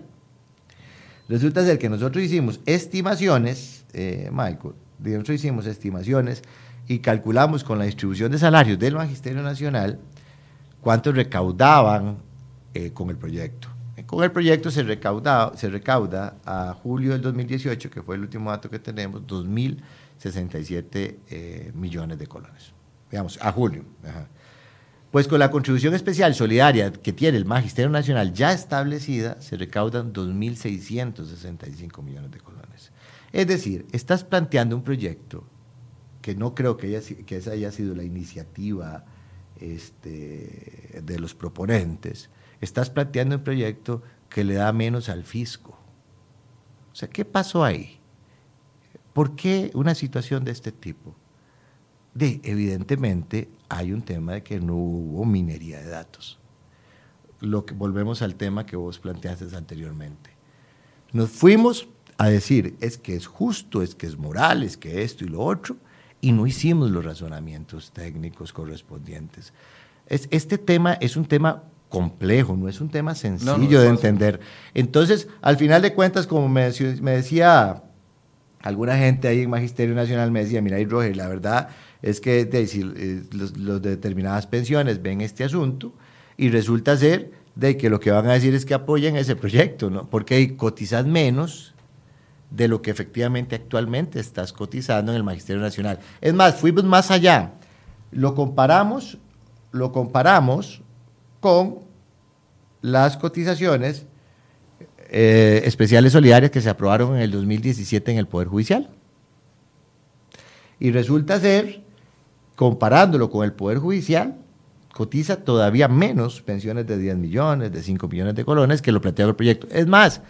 Resulta ser que nosotros hicimos estimaciones, eh, Michael, nosotros hicimos estimaciones y calculamos con la distribución de salarios del Magisterio Nacional cuánto recaudaban eh, con el proyecto. Con el proyecto se, se recauda a julio del 2018, que fue el último dato que tenemos, 2.067 eh, millones de colones. Digamos, a julio. Pues con la contribución especial solidaria que tiene el Magisterio Nacional ya establecida, se recaudan 2.665 millones de colones. Es decir, estás planteando un proyecto que no creo que, que esa haya sido la iniciativa este, de los proponentes, estás planteando un proyecto que le da menos al fisco. O sea, ¿qué pasó ahí? ¿Por qué una situación de este tipo? De, evidentemente hay un tema de que no hubo minería de datos. Lo que, volvemos al tema que vos planteaste anteriormente. Nos fuimos a decir, es que es justo, es que es moral, es que esto y lo otro, y no hicimos los razonamientos técnicos correspondientes. Es, este tema es un tema complejo, no es un tema sencillo de entender. Entonces, al final de cuentas, como me, decía alguna gente ahí en Magisterio Nacional, me decía, mira, y Roger, la verdad es que eh, los, de determinadas pensiones ven este asunto y resulta ser de que lo que van a decir es que apoyan ese proyecto, ¿no? porque cotizas menos de lo que efectivamente actualmente estás cotizando en el Magisterio Nacional. Es más, fuimos más allá. Lo comparamos, lo comparamos con las cotizaciones eh, especiales solidarias que se aprobaron en el 2017 en el Poder Judicial. Y resulta ser, comparándolo con el Poder Judicial, cotiza todavía menos pensiones de 10 millones, de 5 millones de colones que lo planteaba el proyecto. Es más,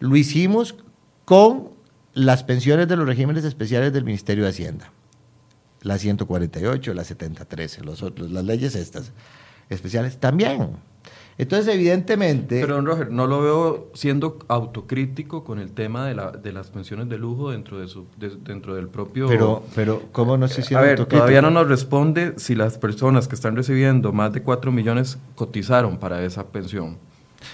lo hicimos con las pensiones de los regímenes especiales del Ministerio de Hacienda, la 148, la 7013, los otros, las leyes estas especiales también. Entonces, evidentemente... Pero, don Roger, no lo veo siendo autocrítico con el tema de, la, de las pensiones de lujo dentro, de su, dentro del propio... Pero, pero ¿cómo no se A ver, todavía no nos responde si las personas que están recibiendo más de 4 millones cotizaron para esa pensión.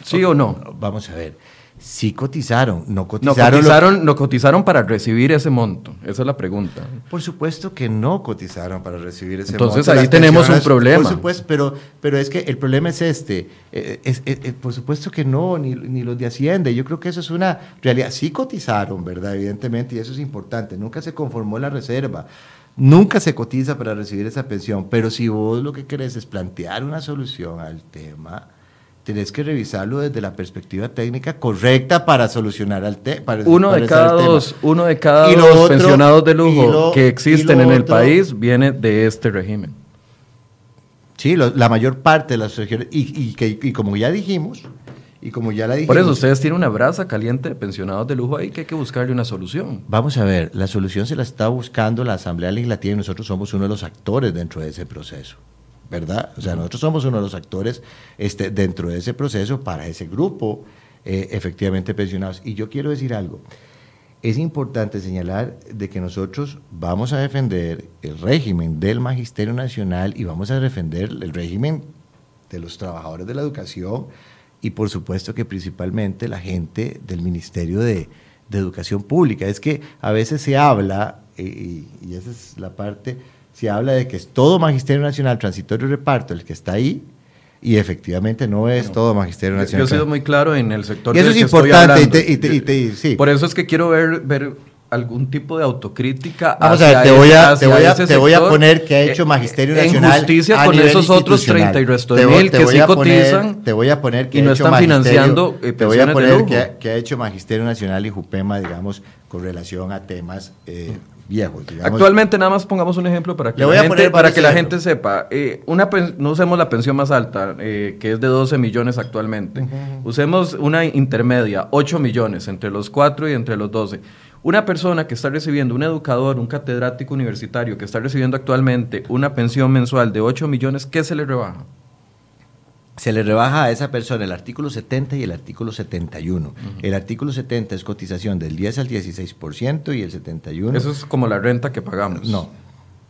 ¿Sí o no? Vamos a ver. Sí cotizaron, no cotizaron. No cotizaron, para recibir ese monto. Esa es la pregunta. Por supuesto que no cotizaron para recibir ese monto. Entonces ahí tenemos un problema. Por supuesto, pero, pero es que el problema es este. Eh, es, por supuesto que no, ni, ni, los de Hacienda. Yo creo que eso es una realidad. Sí cotizaron, ¿verdad? Evidentemente, y eso es importante. Nunca se conformó la reserva. Nunca se cotiza para recibir esa pensión. Pero si vos lo que querés es plantear una solución al tema Tienes que revisarlo desde la perspectiva técnica correcta para solucionar el tema. Uno, de cada dos, uno de cada dos pensionados de lujo que existen en el país viene de este régimen. Sí, la mayor parte de las regiones, y, y, como ya dijimos, y como ya la dijimos... Por eso ustedes tienen una brasa caliente de pensionados de lujo ahí que hay que buscarle una solución. Vamos a ver, la solución se la está buscando la Asamblea Legislativa y nosotros somos uno de los actores dentro de ese proceso. ¿Verdad? O sea, nosotros somos uno de los actores este, dentro de ese proceso para ese grupo eh, efectivamente pensionados. Y yo quiero decir algo. Es importante señalar de que nosotros vamos a defender el régimen del Magisterio Nacional y vamos a defender el régimen de los trabajadores de la educación y por supuesto que principalmente la gente del Ministerio de, Educación Pública. Es que a veces se habla, y esa es la parte se habla de que es todo Magisterio Nacional Transitorio y Reparto el que está ahí, y efectivamente no es todo Magisterio Nacional. Yo he sido muy claro en el sector y eso es importante. Y sí. Por eso es que quiero ver, ver algún tipo de autocrítica. Vamos a ver, te voy a, te voy a, te voy a poner que ha hecho Magisterio Nacional. En justicia con esos otros 30 y resto de mil que sí cotizan. te voy a poner que y no están financiando. Eh, te voy a poner que, que, ha hecho Magisterio Nacional y Jupema, digamos, con relación a temas eh, Actualmente nada más pongamos un ejemplo para que, la, gente, para que la gente sepa. Eh, una no usemos la pensión más alta, eh, que es de 12 millones actualmente. Usemos una intermedia, 8 millones, entre los 4 y entre los 12. Una persona que está recibiendo, un educador, un catedrático universitario que está recibiendo actualmente una pensión mensual de 8 millones, ¿qué se le rebaja? Se le rebaja a esa persona el artículo 70 y el artículo 71. El artículo 70 es cotización del 10 al 16% y el 71... Eso es como la renta que pagamos. No,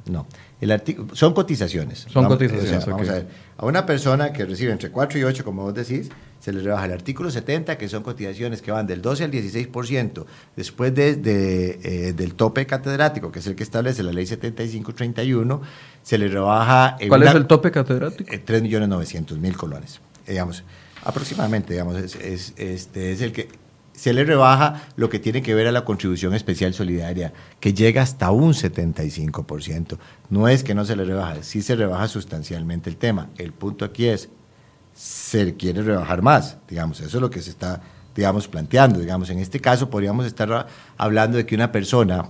no. El son cotizaciones. Son cotizaciones. Vamos a ver. A una persona que recibe entre 4 y 8, como vos decís, se le rebaja el artículo 70, que son cotizaciones que van del 12 al 16%, después de, eh, del tope catedrático, que es el que establece la ley 7531, se le rebaja... ¿Cuál es el tope catedrático? 3.900.000 eh, colones, digamos, aproximadamente, digamos, es, este, es el que se le rebaja lo que tiene que ver a la contribución especial solidaria, que llega hasta un 75%. No es que no se le rebaja, sí se rebaja sustancialmente el tema. El punto aquí es, se quiere rebajar más, digamos, eso es lo que se está, digamos, planteando, digamos, en este caso podríamos estar hablando de que una persona,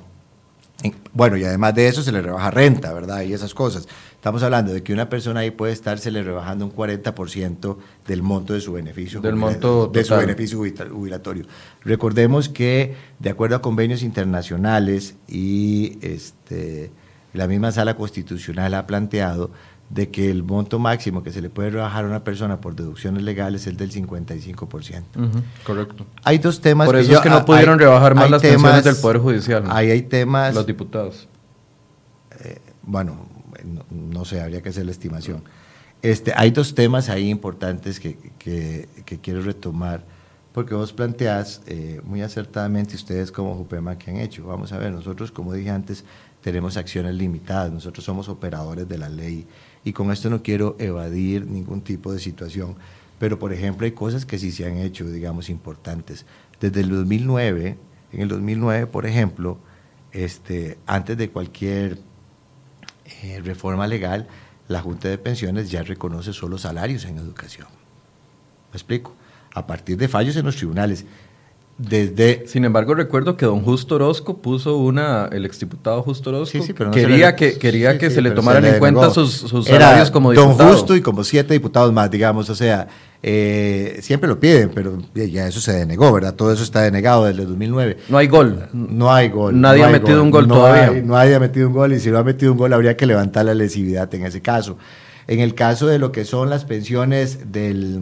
bueno, y además de eso se le rebaja renta, ¿verdad? Y esas cosas. Estamos hablando de que una persona ahí puede estarse le rebajando un 40% del monto de su beneficio. Del monto De su beneficio jubilatorio. Recordemos que, de acuerdo a convenios internacionales y este la misma sala constitucional ha planteado de que el monto máximo que se le puede rebajar a una persona por deducciones legales es el del 55%. correcto. Hay dos temas. Por eso es que no pudieron rebajar más las pensiones del Poder Judicial. Ahí hay temas. Los diputados. Eh, bueno, no, sé, habría que hacer la estimación. Este, hay dos temas ahí importantes que, quiero retomar, porque vos planteás eh, muy acertadamente, ustedes como Jupema, que han hecho? Vamos a ver, nosotros, como dije antes, tenemos acciones limitadas, nosotros somos operadores de la ley y con esto no quiero evadir ningún tipo de situación, pero por ejemplo hay cosas que sí se han hecho, digamos, importantes. Desde el 2009, en el 2009, por ejemplo, este, antes de cualquier eh, reforma legal, la Junta de Pensiones ya reconoce solo salarios en educación. ¿Me explico? A partir de fallos en los tribunales. Desde, Sin embargo, recuerdo que don Justo Orozco puso una, el exdiputado Justo Orozco, quería que, quería que se le tomaran en cuenta sus, sus salarios como diputado. Don Justo y como siete diputados más, digamos, o sea, eh, siempre lo piden, pero ya eso se denegó, ¿verdad? Todo eso está denegado desde el 2009. No hay gol. No hay gol. Nadie ha metido un gol todavía. nadie ha metido un gol y si no ha metido un gol habría que levantar la lesividad en ese caso. En el caso de lo que son las pensiones del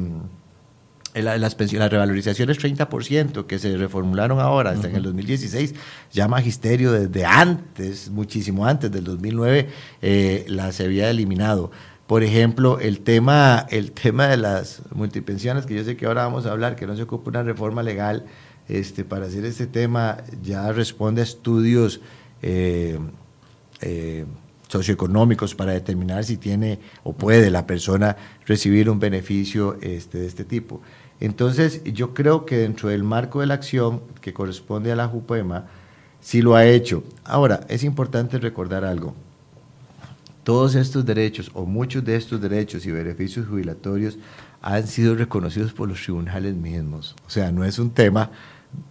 las, pensiones, las revalorizaciones 30% que se reformularon ahora, hasta en el 2016, ya Magisterio desde antes, muchísimo antes del 2009, eh, las había eliminado. Por ejemplo, el tema, el tema de las multipensiones, que yo sé que ahora vamos a hablar, que no se ocupa una reforma legal este, para hacer este tema, ya responde a estudios eh, eh, socioeconómicos para determinar si tiene o puede la persona recibir un beneficio este, de este tipo. Entonces, yo creo que dentro del marco de la acción que corresponde a la JUPEMA, sí lo ha hecho. Ahora, es importante recordar algo. Todos estos derechos, o muchos de estos derechos y beneficios jubilatorios, han sido reconocidos por los tribunales mismos. O sea, no es un tema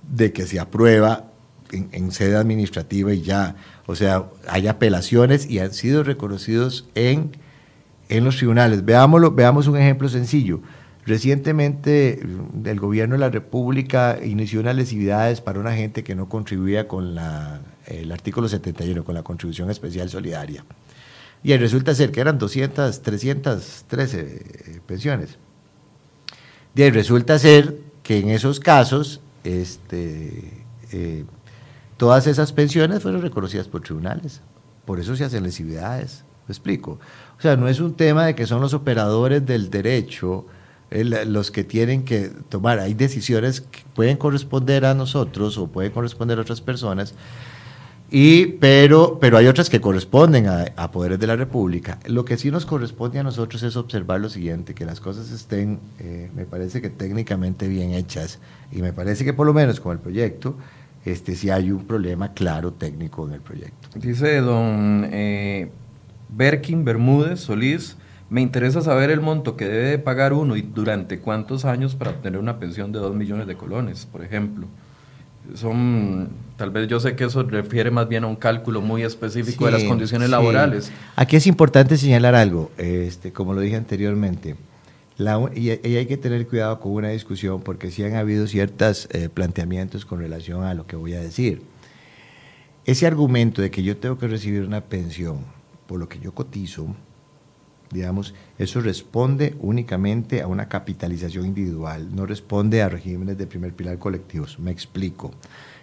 de que se aprueba en, sede administrativa y ya. O sea, hay apelaciones y han sido reconocidos en, en los tribunales. Veámoslo, veamos un ejemplo sencillo. Recientemente el gobierno de la República inició unas lesividades para una gente que no contribuía con la, el artículo 71, con la contribución especial solidaria. Y resulta ser que eran 200, 313 eh, pensiones. Y resulta ser que en esos casos este, eh, todas esas pensiones fueron reconocidas por tribunales. Por eso se hacen lesividades. ¿Me explico? O sea, no es un tema de que son los operadores del derecho los que tienen que tomar. Hay decisiones que pueden corresponder a nosotros o pueden corresponder a otras personas, y, pero, pero hay otras que corresponden a, poderes de la República. Lo que sí nos corresponde a nosotros es observar lo siguiente, que las cosas estén, eh, me parece que técnicamente bien hechas, y me parece que por lo menos con el proyecto, este, sí hay un problema claro técnico en el proyecto. Dice don eh, Berkin Bermúdez Solís, me interesa saber el monto que debe pagar uno y durante cuántos años para obtener una pensión de 2 millones de colones, por ejemplo. Son, tal vez yo sé que eso refiere más bien a un cálculo muy específico de las condiciones laborales. Aquí es importante señalar algo, este, como lo dije anteriormente, y, hay que tener cuidado con una discusión porque sí han habido ciertos eh, planteamientos con relación a lo que voy a decir. Ese argumento de que yo tengo que recibir una pensión por lo que yo cotizo, digamos, eso responde únicamente a una capitalización individual, no responde a regímenes de primer pilar colectivos. Me explico.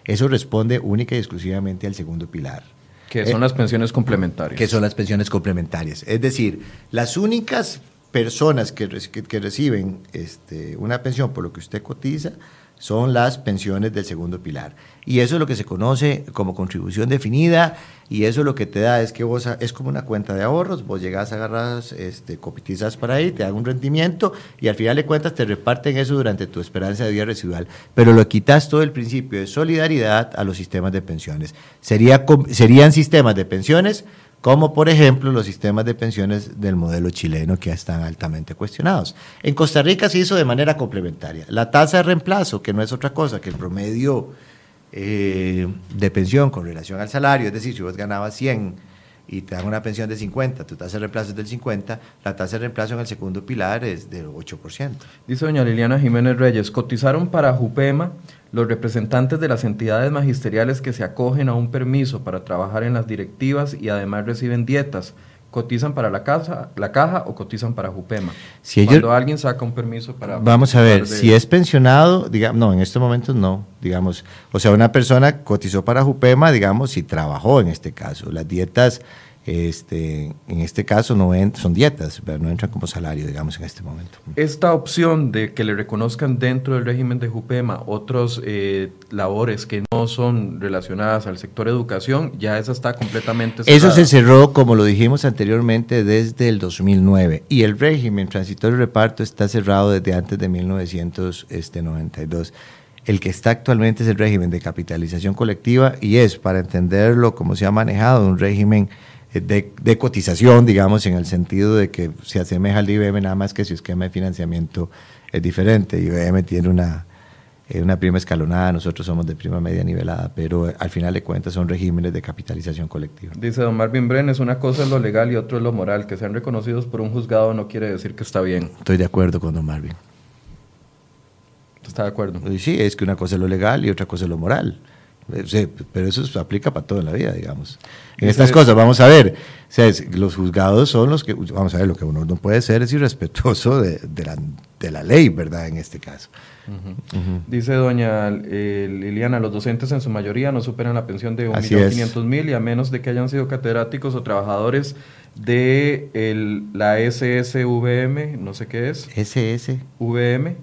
Eso responde única y exclusivamente al segundo pilar. Que son las pensiones complementarias. Que son las pensiones complementarias. Es decir, las únicas personas que, que, reciben este, una pensión por lo que usted cotiza son las pensiones del segundo pilar. Y eso es lo que se conoce como contribución definida y eso lo que te da es que vos es como una cuenta de ahorros, vos llegas, agarras, este, copitizas para ahí, te dan un rendimiento y al final de cuentas te reparten eso durante tu esperanza de vida residual, pero lo quitas todo el principio de solidaridad a los sistemas de pensiones. Sería, serían sistemas de pensiones como por ejemplo los sistemas de pensiones del modelo chileno que están altamente cuestionados. En Costa Rica se hizo de manera complementaria. La tasa de reemplazo, que no es otra cosa que el promedio eh, de pensión con relación al salario, es decir, si vos ganabas 100 y te dan una pensión de 50, tu tasa de reemplazo es del 50, la tasa de reemplazo en el segundo pilar es del 8%. Dice doña Liliana Jiménez Reyes, cotizaron para Jupema los representantes de las entidades magisteriales que se acogen a un permiso para trabajar en las directivas y además reciben dietas cotizan para la casa, la caja o cotizan para Jupema. Si Cuando alguien saca un permiso para... Vamos a ver, si es pensionado, digamos, no, en este momento no, digamos, o sea, una persona cotizó para Jupema, digamos, y trabajó en este caso. Las dietas este, en este caso no son dietas, pero no entran como salario, digamos, en este momento. Esta opción de que le reconozcan dentro del régimen de JUPEMA otros eh, labores que no son relacionadas al sector educación, ya esa está completamente cerrada. Eso se cerró, como lo dijimos anteriormente, desde el 2009 y el régimen transitorio reparto está cerrado desde antes de 1992. Este, el que está actualmente es el régimen de capitalización colectiva y es, para entenderlo, como se ha manejado, un régimen de, cotización, digamos, en el sentido de que se asemeja al IBM, nada más que su esquema de financiamiento es diferente. IBM tiene una, eh, una prima escalonada, nosotros somos de prima media nivelada, pero al final de cuentas son regímenes de capitalización colectiva. Dice don Marvin Brenes, una cosa es lo legal y otro es lo moral. Que sean reconocidos por un juzgado no quiere decir que está bien. Estoy de acuerdo con don Marvin. ¿Está de acuerdo? Sí, es que una cosa es lo legal y otra cosa es lo moral. Sí, pero eso se aplica para todo en la vida, digamos. En estas cosas, vamos a ver, los juzgados son los que, vamos a ver, lo que uno no puede ser es irrespetuoso de, la, ley, ¿verdad? En este caso. Dice doña eh, Liliana, los docentes en su mayoría no superan la pensión de 1.500.000 y a menos de que hayan sido catedráticos o trabajadores de el, la SSVM, no sé qué es. SSVM.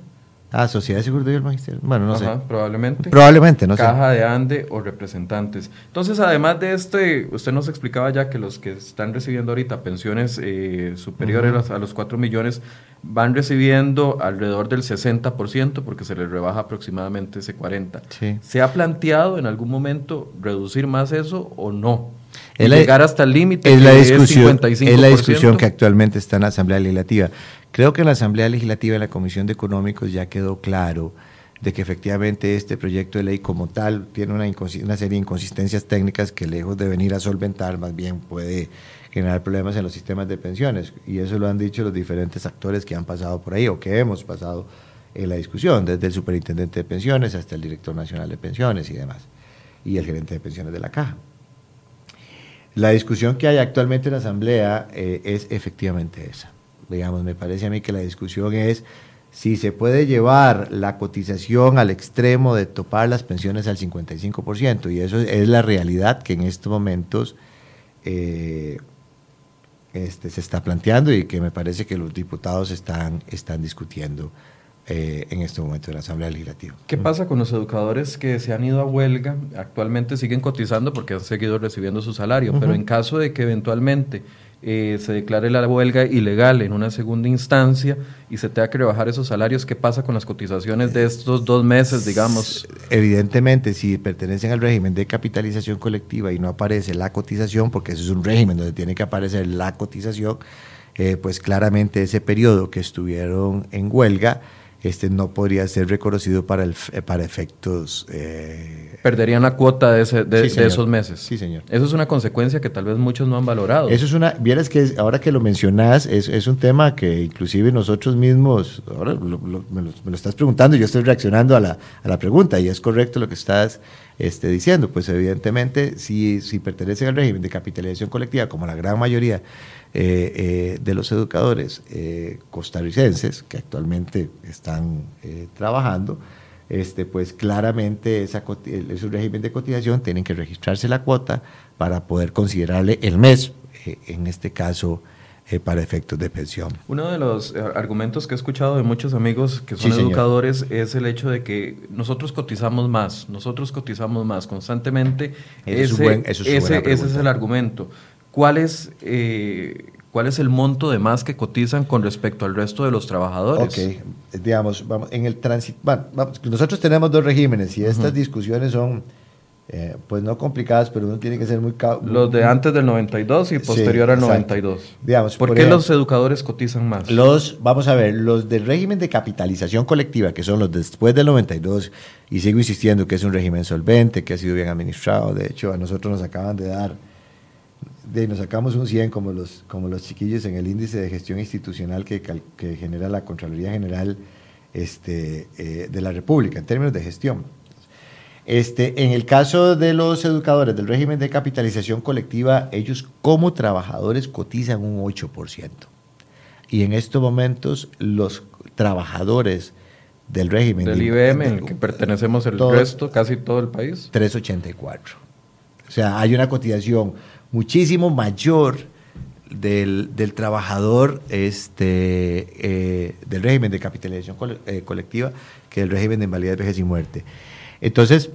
Ah, Sociedad de Seguridad del Magisterio. Bueno, no sé. Probablemente. Probablemente, no sé. Caja de Ande o representantes. Entonces, además de este, usted nos explicaba ya que los que están recibiendo ahorita pensiones eh, superiores a los 4 millones van recibiendo alrededor del 60% porque se les rebaja aproximadamente ese 40%. Sí. ¿Se ha planteado en algún momento reducir más eso o no? Llegar hasta el límite es la discusión es la discusión que actualmente está en la Asamblea Legislativa Creo que en la Asamblea Legislativa y la Comisión de Económicos ya quedó claro de que efectivamente este proyecto de ley como tal tiene una, una, serie de inconsistencias técnicas que lejos de venir a solventar, más bien puede generar problemas en los sistemas de pensiones. Y eso lo han dicho los diferentes actores que han pasado por ahí o que hemos pasado en la discusión, desde el superintendente de pensiones hasta el director nacional de pensiones y demás, y el gerente de pensiones de la caja. La discusión que hay actualmente en la Asamblea eh, es efectivamente esa. Digamos, me parece a mí que la discusión es si se puede llevar la cotización al extremo de topar las pensiones al 55%, y eso es la realidad que en estos momentos eh, este, se está planteando y que me parece que los diputados están, están discutiendo eh, en este momento en la Asamblea Legislativa. ¿Qué pasa con los educadores que se han ido a huelga? Actualmente siguen cotizando porque han seguido recibiendo su salario, pero en caso de que eventualmente eh, se declare la huelga ilegal en una segunda instancia y se tenga que rebajar esos salarios, ¿qué pasa con las cotizaciones de estos dos meses, digamos? Evidentemente, si pertenecen al régimen de capitalización colectiva y no aparece la cotización, porque eso es un régimen donde tiene que aparecer la cotización, eh, pues claramente ese periodo que estuvieron en huelga, este no podría ser reconocido para, el, eh, para efectos... Eh, Perderían la cuota de, ese, de, esos meses. Sí, señor. Eso es una consecuencia que tal vez muchos no han valorado. Eso es una... Vieras que ahora que lo mencionás, es, es un tema que inclusive nosotros mismos, ahora me, lo, me, lo, estás preguntando y yo estoy reaccionando a la, a la pregunta y es correcto lo que estás este, diciendo. Pues evidentemente, si, si pertenecen al régimen de capitalización colectiva, como la gran mayoría eh, eh, de los educadores eh, costarricenses que actualmente están trabajando, este, pues claramente esa, su régimen de cotización tienen que registrarse la cuota para poder considerarle el mes, en este caso para efectos de pensión. Uno de los argumentos que he escuchado de muchos amigos que son educadores es el hecho de que nosotros cotizamos más, nosotros cotizamos más constantemente. ese, ese es el argumento. ¿cuál es, eh, ¿cuál es el monto de más que cotizan con respecto al resto de los trabajadores? Ok, digamos, vamos, en el tránsito, nosotros tenemos dos regímenes y estas discusiones son, eh, pues no complicadas, pero uno tiene que ser muy... Los de antes del 92 y posterior al 92. Digamos, ¿Por, qué los educadores cotizan más? Los, vamos a ver, los del régimen de capitalización colectiva, que son los después del 92, y sigo insistiendo que es un régimen solvente, que ha sido bien administrado, de hecho a nosotros nos acaban de dar de, nos sacamos un 100 como los, como los chiquillos en el índice de gestión institucional que, que genera la Contraloría General este, eh, de la República en términos de gestión. Este, en el caso de los educadores del régimen de capitalización colectiva, ellos como trabajadores cotizan un 8%. Y en estos momentos los trabajadores del régimen... Del IBM, en el que pertenecemos el resto, casi todo el país. 3.84. O sea, hay una cotización muchísimo mayor del, trabajador este, eh, del régimen de capitalización eh, colectiva que el régimen de invalidez, vejez y muerte. Entonces,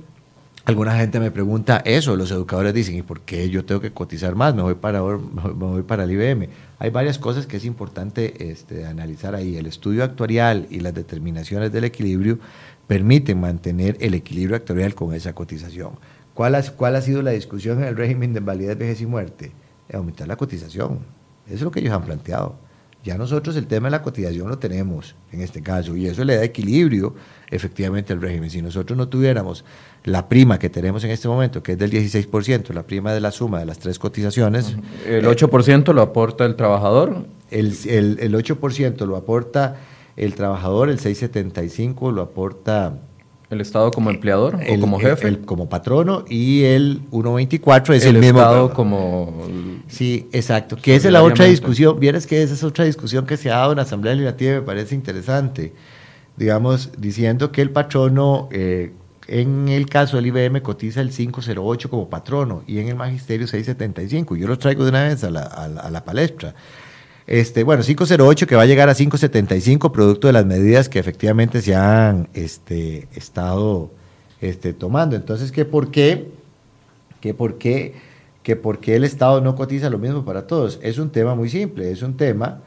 alguna gente me pregunta eso, los educadores dicen, ¿y por qué yo tengo que cotizar más? Me voy para, me voy para el IBM. Hay varias cosas que es importante este, analizar ahí. El estudio actuarial y las determinaciones del equilibrio permiten mantener el equilibrio actuarial con esa cotización. ¿Cuál ha, cuál ha sido la discusión en el régimen de invalidez, vejez y muerte? Aumentar la cotización. Eso es lo que ellos han planteado. Ya nosotros el tema de la cotización lo tenemos en este caso y eso le da equilibrio efectivamente al régimen. Si nosotros no tuviéramos la prima que tenemos en este momento, que es del 16%, la prima de la suma de las tres cotizaciones. ¿El 8% lo aporta el trabajador? El, el, el 8% lo aporta el trabajador, el 6,75% lo aporta ¿El Estado como empleador o como jefe? El, como patrono y el 1.24 es el, el, mismo. Estado como... Sí, exacto. Que esa es la otra discusión. Vieras que esa es otra discusión que se ha dado en la Asamblea Legislativa me parece interesante. Digamos, diciendo que el patrono, eh, en el caso del IBM, cotiza el 508 como patrono y en el magisterio 675. Yo lo traigo de una vez a la, a la palestra. Este, bueno, 508 que va a llegar a 575 producto de las medidas que efectivamente se han este, estado este, tomando. Entonces, ¿qué por qué? ¿Qué por qué? ¿Que por qué el Estado no cotiza lo mismo para todos? Es un tema muy simple, es un tema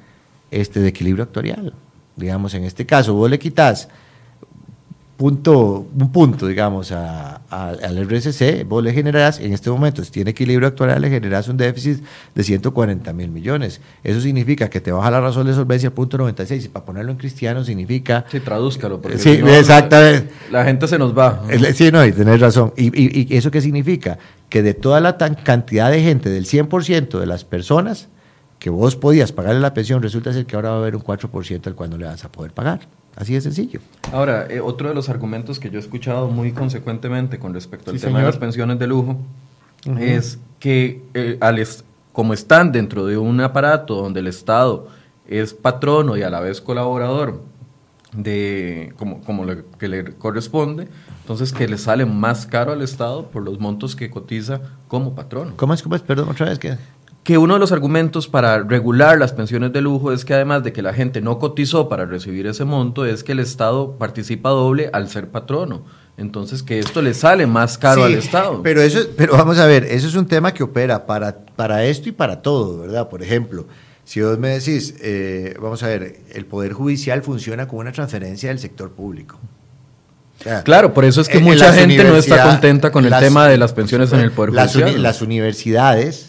este, de equilibrio actuarial. Digamos, en este caso, vos le quitas punto, un punto, digamos, al RSC, vos le generás, en este momento, si tiene equilibrio actual, le generás un déficit de 140 mil millones. Eso significa que te baja la razón de solvencia al punto 96, y para ponerlo en cristiano significa... Sí, tradúzcalo. Porque sí, exactamente. La, gente se nos va. Sí, no, y tenés razón. ¿Y, y, eso qué significa? Que de toda la cantidad de gente, del 100% de las personas que vos podías pagarle la pensión, resulta ser que ahora va a haber un 4% al cual no le vas a poder pagar. Así de sencillo. Ahora, eh, otro de los argumentos que yo he escuchado muy consecuentemente con respecto al tema de las pensiones de lujo es que eh, al como están dentro de un aparato donde el Estado es patrono y a la vez colaborador de como, como le, que le corresponde, entonces que le sale más caro al Estado por los montos que cotiza como patrono. ¿Cómo es? ¿Cómo es? Perdón, otra vez que que uno de los argumentos para regular las pensiones de lujo es que además de que la gente no cotizó para recibir ese monto, es que el Estado participa doble al ser patrono. Entonces, que esto le sale más caro al Estado. Pero, eso, pero vamos a ver, eso es un tema que opera para, para esto y para todo, ¿verdad? Por ejemplo, si vos me decís, eh, vamos a ver, el Poder Judicial funciona como una transferencia del sector público. claro, por eso es que mucha gente no está contenta con el tema de las pensiones en el Poder Judicial. las universidades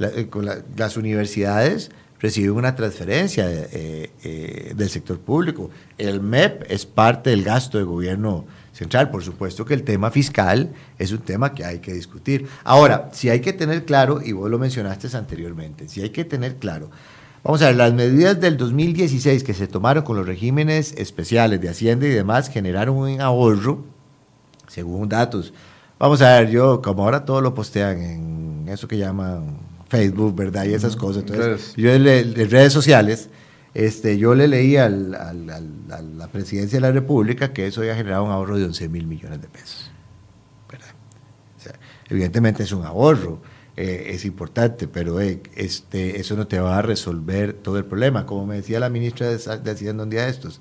eh, las universidades reciben una transferencia eh, eh, del sector público. El MEP es parte del gasto de gobierno central. Por supuesto que el tema fiscal es un tema que hay que discutir. Ahora, si hay que tener claro, y vos lo mencionaste anteriormente, si hay que tener claro, vamos a ver, las medidas del 2016 que se tomaron con los regímenes especiales de Hacienda y demás generaron un ahorro, según datos. Vamos a ver, yo, como ahora todo lo postean en eso que llaman Facebook, ¿verdad? Y esas cosas. Entonces, yo en, redes sociales, este, yo le leí al, a la presidencia de la República que eso había generado un ahorro de 11 mil millones de pesos. ¿verdad? evidentemente es un ahorro, eh, es importante, pero eh, este, eso no te va a resolver todo el problema. Como me decía la ministra de, de Hacienda un día de estos,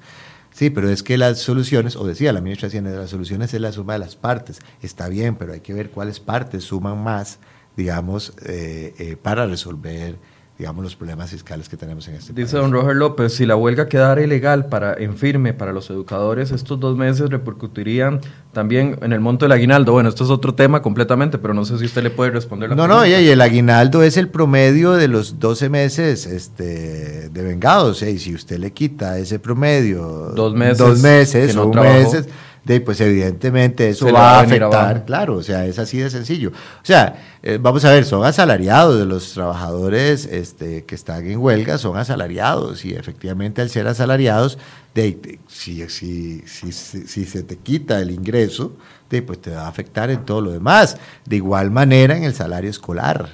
Sí, pero es que las soluciones, o decía la ministra de Hacienda, las soluciones es la suma de las partes. Está bien, pero hay que ver cuáles partes suman más digamos, eh, eh, para resolver digamos, los problemas fiscales que tenemos en este país. Dice don Roger López, si la huelga quedara ilegal para, en firme para los educadores, estos dos meses repercutirían también en el monto del aguinaldo. Bueno, esto es otro tema completamente, pero no sé si usted le puede responder. La no, no, y, el aguinaldo es el promedio de los 12 meses este, de vengados, y si usted le quita ese promedio, dos meses, dos meses o meses de, pues evidentemente eso va a afectar, claro, o sea, es así de sencillo. O sea, eh, vamos a ver, son asalariados de los trabajadores este, que están en huelga, son asalariados y efectivamente al ser asalariados, de, si, si, si, si, se te quita el ingreso, de, pues te va a afectar en todo lo demás. De igual manera en el salario escolar,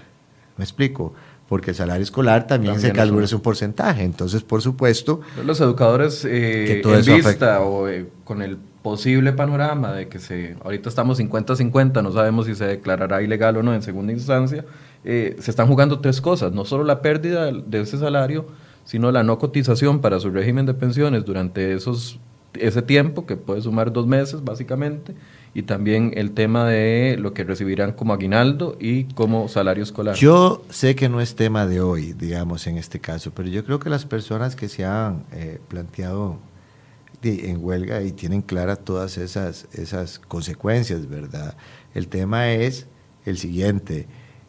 ¿me explico? porque el salario escolar también, se calcula un porcentaje. Entonces, por supuesto... Los educadores eh, en vista o eh, con el posible panorama de que se ahorita estamos 50-50, no sabemos si se declarará ilegal o no en segunda instancia, eh, se están jugando tres cosas, no solo la pérdida de ese salario, sino la no cotización para su régimen de pensiones durante esos, ese tiempo, que puede sumar dos meses básicamente, y también el tema de lo que recibirán como aguinaldo y como salario escolar. Yo sé que no es tema de hoy, digamos, en este caso, pero yo creo que las personas que se han eh, planteado en huelga y tienen claras todas esas, esas consecuencias, ¿verdad? El tema es el siguiente.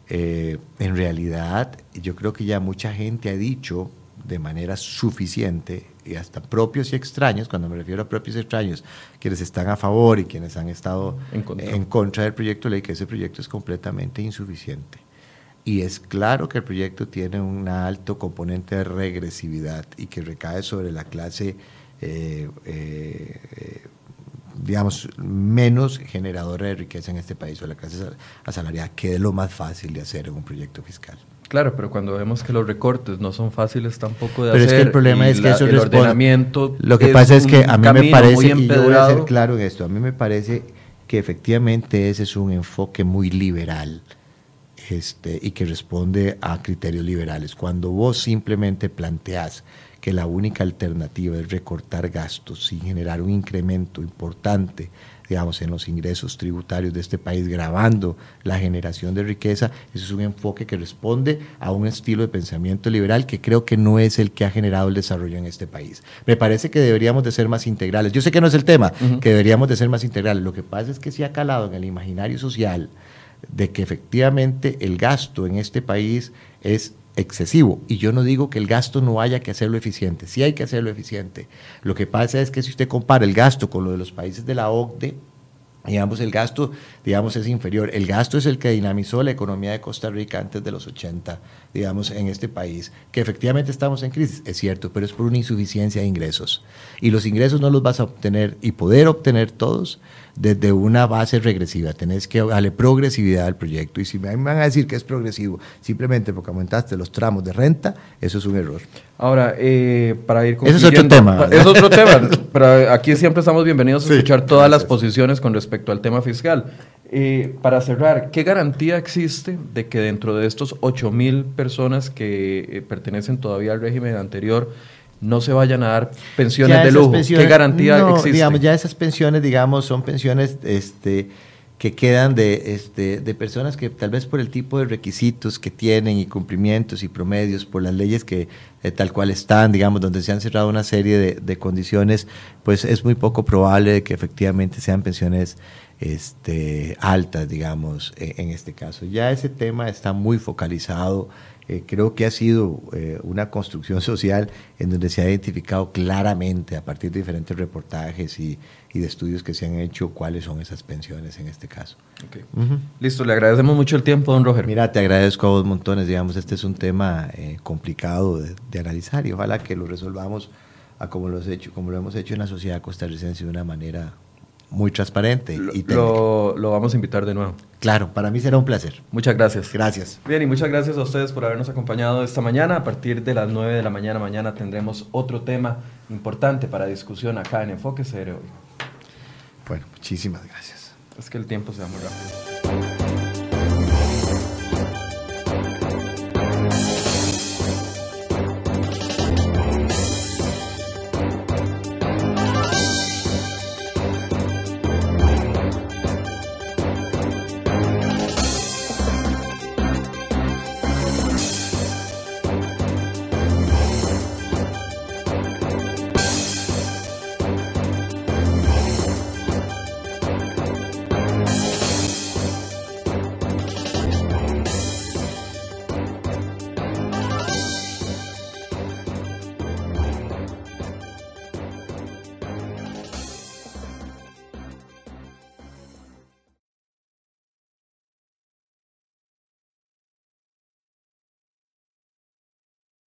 Eh, en realidad, yo creo que ya mucha gente ha dicho de manera suficiente y hasta propios y extraños, cuando me refiero a propios y extraños, quienes están a favor y quienes han estado en contra, del proyecto de ley, que ese proyecto es completamente insuficiente. Y es claro que el proyecto tiene un alto componente de regresividad y que recae sobre la clase, eh, eh, digamos, menos generadora de riqueza en este país, o la clase asalariada, que es lo más fácil de hacer en un proyecto fiscal. Claro, pero cuando vemos que los recortes no son fáciles tampoco de pero hacer. Pero es que el problema es que eso el ordenamiento. Lo que pasa es que a mí me parece, y yo voy a ser claro en esto, a mí me parece que efectivamente ese es un enfoque muy liberal este, y que responde a criterios liberales. Cuando vos simplemente planteás que la única alternativa es recortar gastos sin generar un incremento importante digamos, en los ingresos tributarios de este país, grabando la generación de riqueza. Eso es un enfoque que responde a un estilo de pensamiento liberal que creo que no es el que ha generado el desarrollo en este país. Me parece que deberíamos de ser más integrales. Yo sé que no es el tema, que deberíamos de ser más integrales. Lo que pasa es que se ha calado en el imaginario social de que efectivamente el gasto en este país es excesivo. Y yo no digo que el gasto no haya que hacerlo eficiente, sí hay que hacerlo eficiente. Lo que pasa es que si usted compara el gasto con lo de los países de la OCDE, digamos, el gasto, digamos, es inferior. El gasto es el que dinamizó la economía de Costa Rica antes de los 80, digamos, en este país. Que efectivamente estamos en crisis, es cierto, pero es por una insuficiencia de ingresos. Y los ingresos no los vas a obtener y poder obtener todos desde una base regresiva. Tenés que darle progresividad al proyecto. Y si me van a decir que es progresivo simplemente porque aumentaste los tramos de renta, eso es un error. Ahora, eh, para ir Eso es otro tema. Es otro tema, pero aquí siempre estamos bienvenidos a escuchar todas las posiciones con respecto al tema fiscal. Eh, para cerrar, ¿qué garantía existe de que dentro de estos 8 mil personas que eh, pertenecen todavía al régimen anterior, no se vayan a dar pensiones de lujo. ¿Qué garantía existe? Digamos, ya esas pensiones, digamos, son pensiones este, que quedan de, este, de personas que tal vez por el tipo de requisitos que tienen y cumplimientos y promedios, por las leyes que eh, tal cual están, digamos, donde se han cerrado una serie de, de condiciones, pues es muy poco probable que efectivamente sean pensiones este, altas, digamos, e, en este caso. Ya ese tema está muy focalizado eh, creo que ha sido eh, una construcción social en donde se ha identificado claramente a partir de diferentes reportajes y, de estudios que se han hecho cuáles son esas pensiones en este caso. Listo, le agradecemos mucho el tiempo, don Roger. Mira, te agradezco a vos montones, digamos, este es un tema eh, complicado de, analizar y ojalá que lo resolvamos a como lo, hecho, como lo hemos hecho en la sociedad costarricense de una manera muy transparente. Lo, y lo, lo, vamos a invitar de nuevo. Claro, para mí será un placer. Muchas gracias. Gracias. Bien, y muchas gracias a ustedes por habernos acompañado esta mañana. A partir de las 9 de la mañana, mañana tendremos otro tema importante para discusión acá en Enfoque hoy. Bueno, muchísimas gracias. Es que el tiempo se va muy rápido.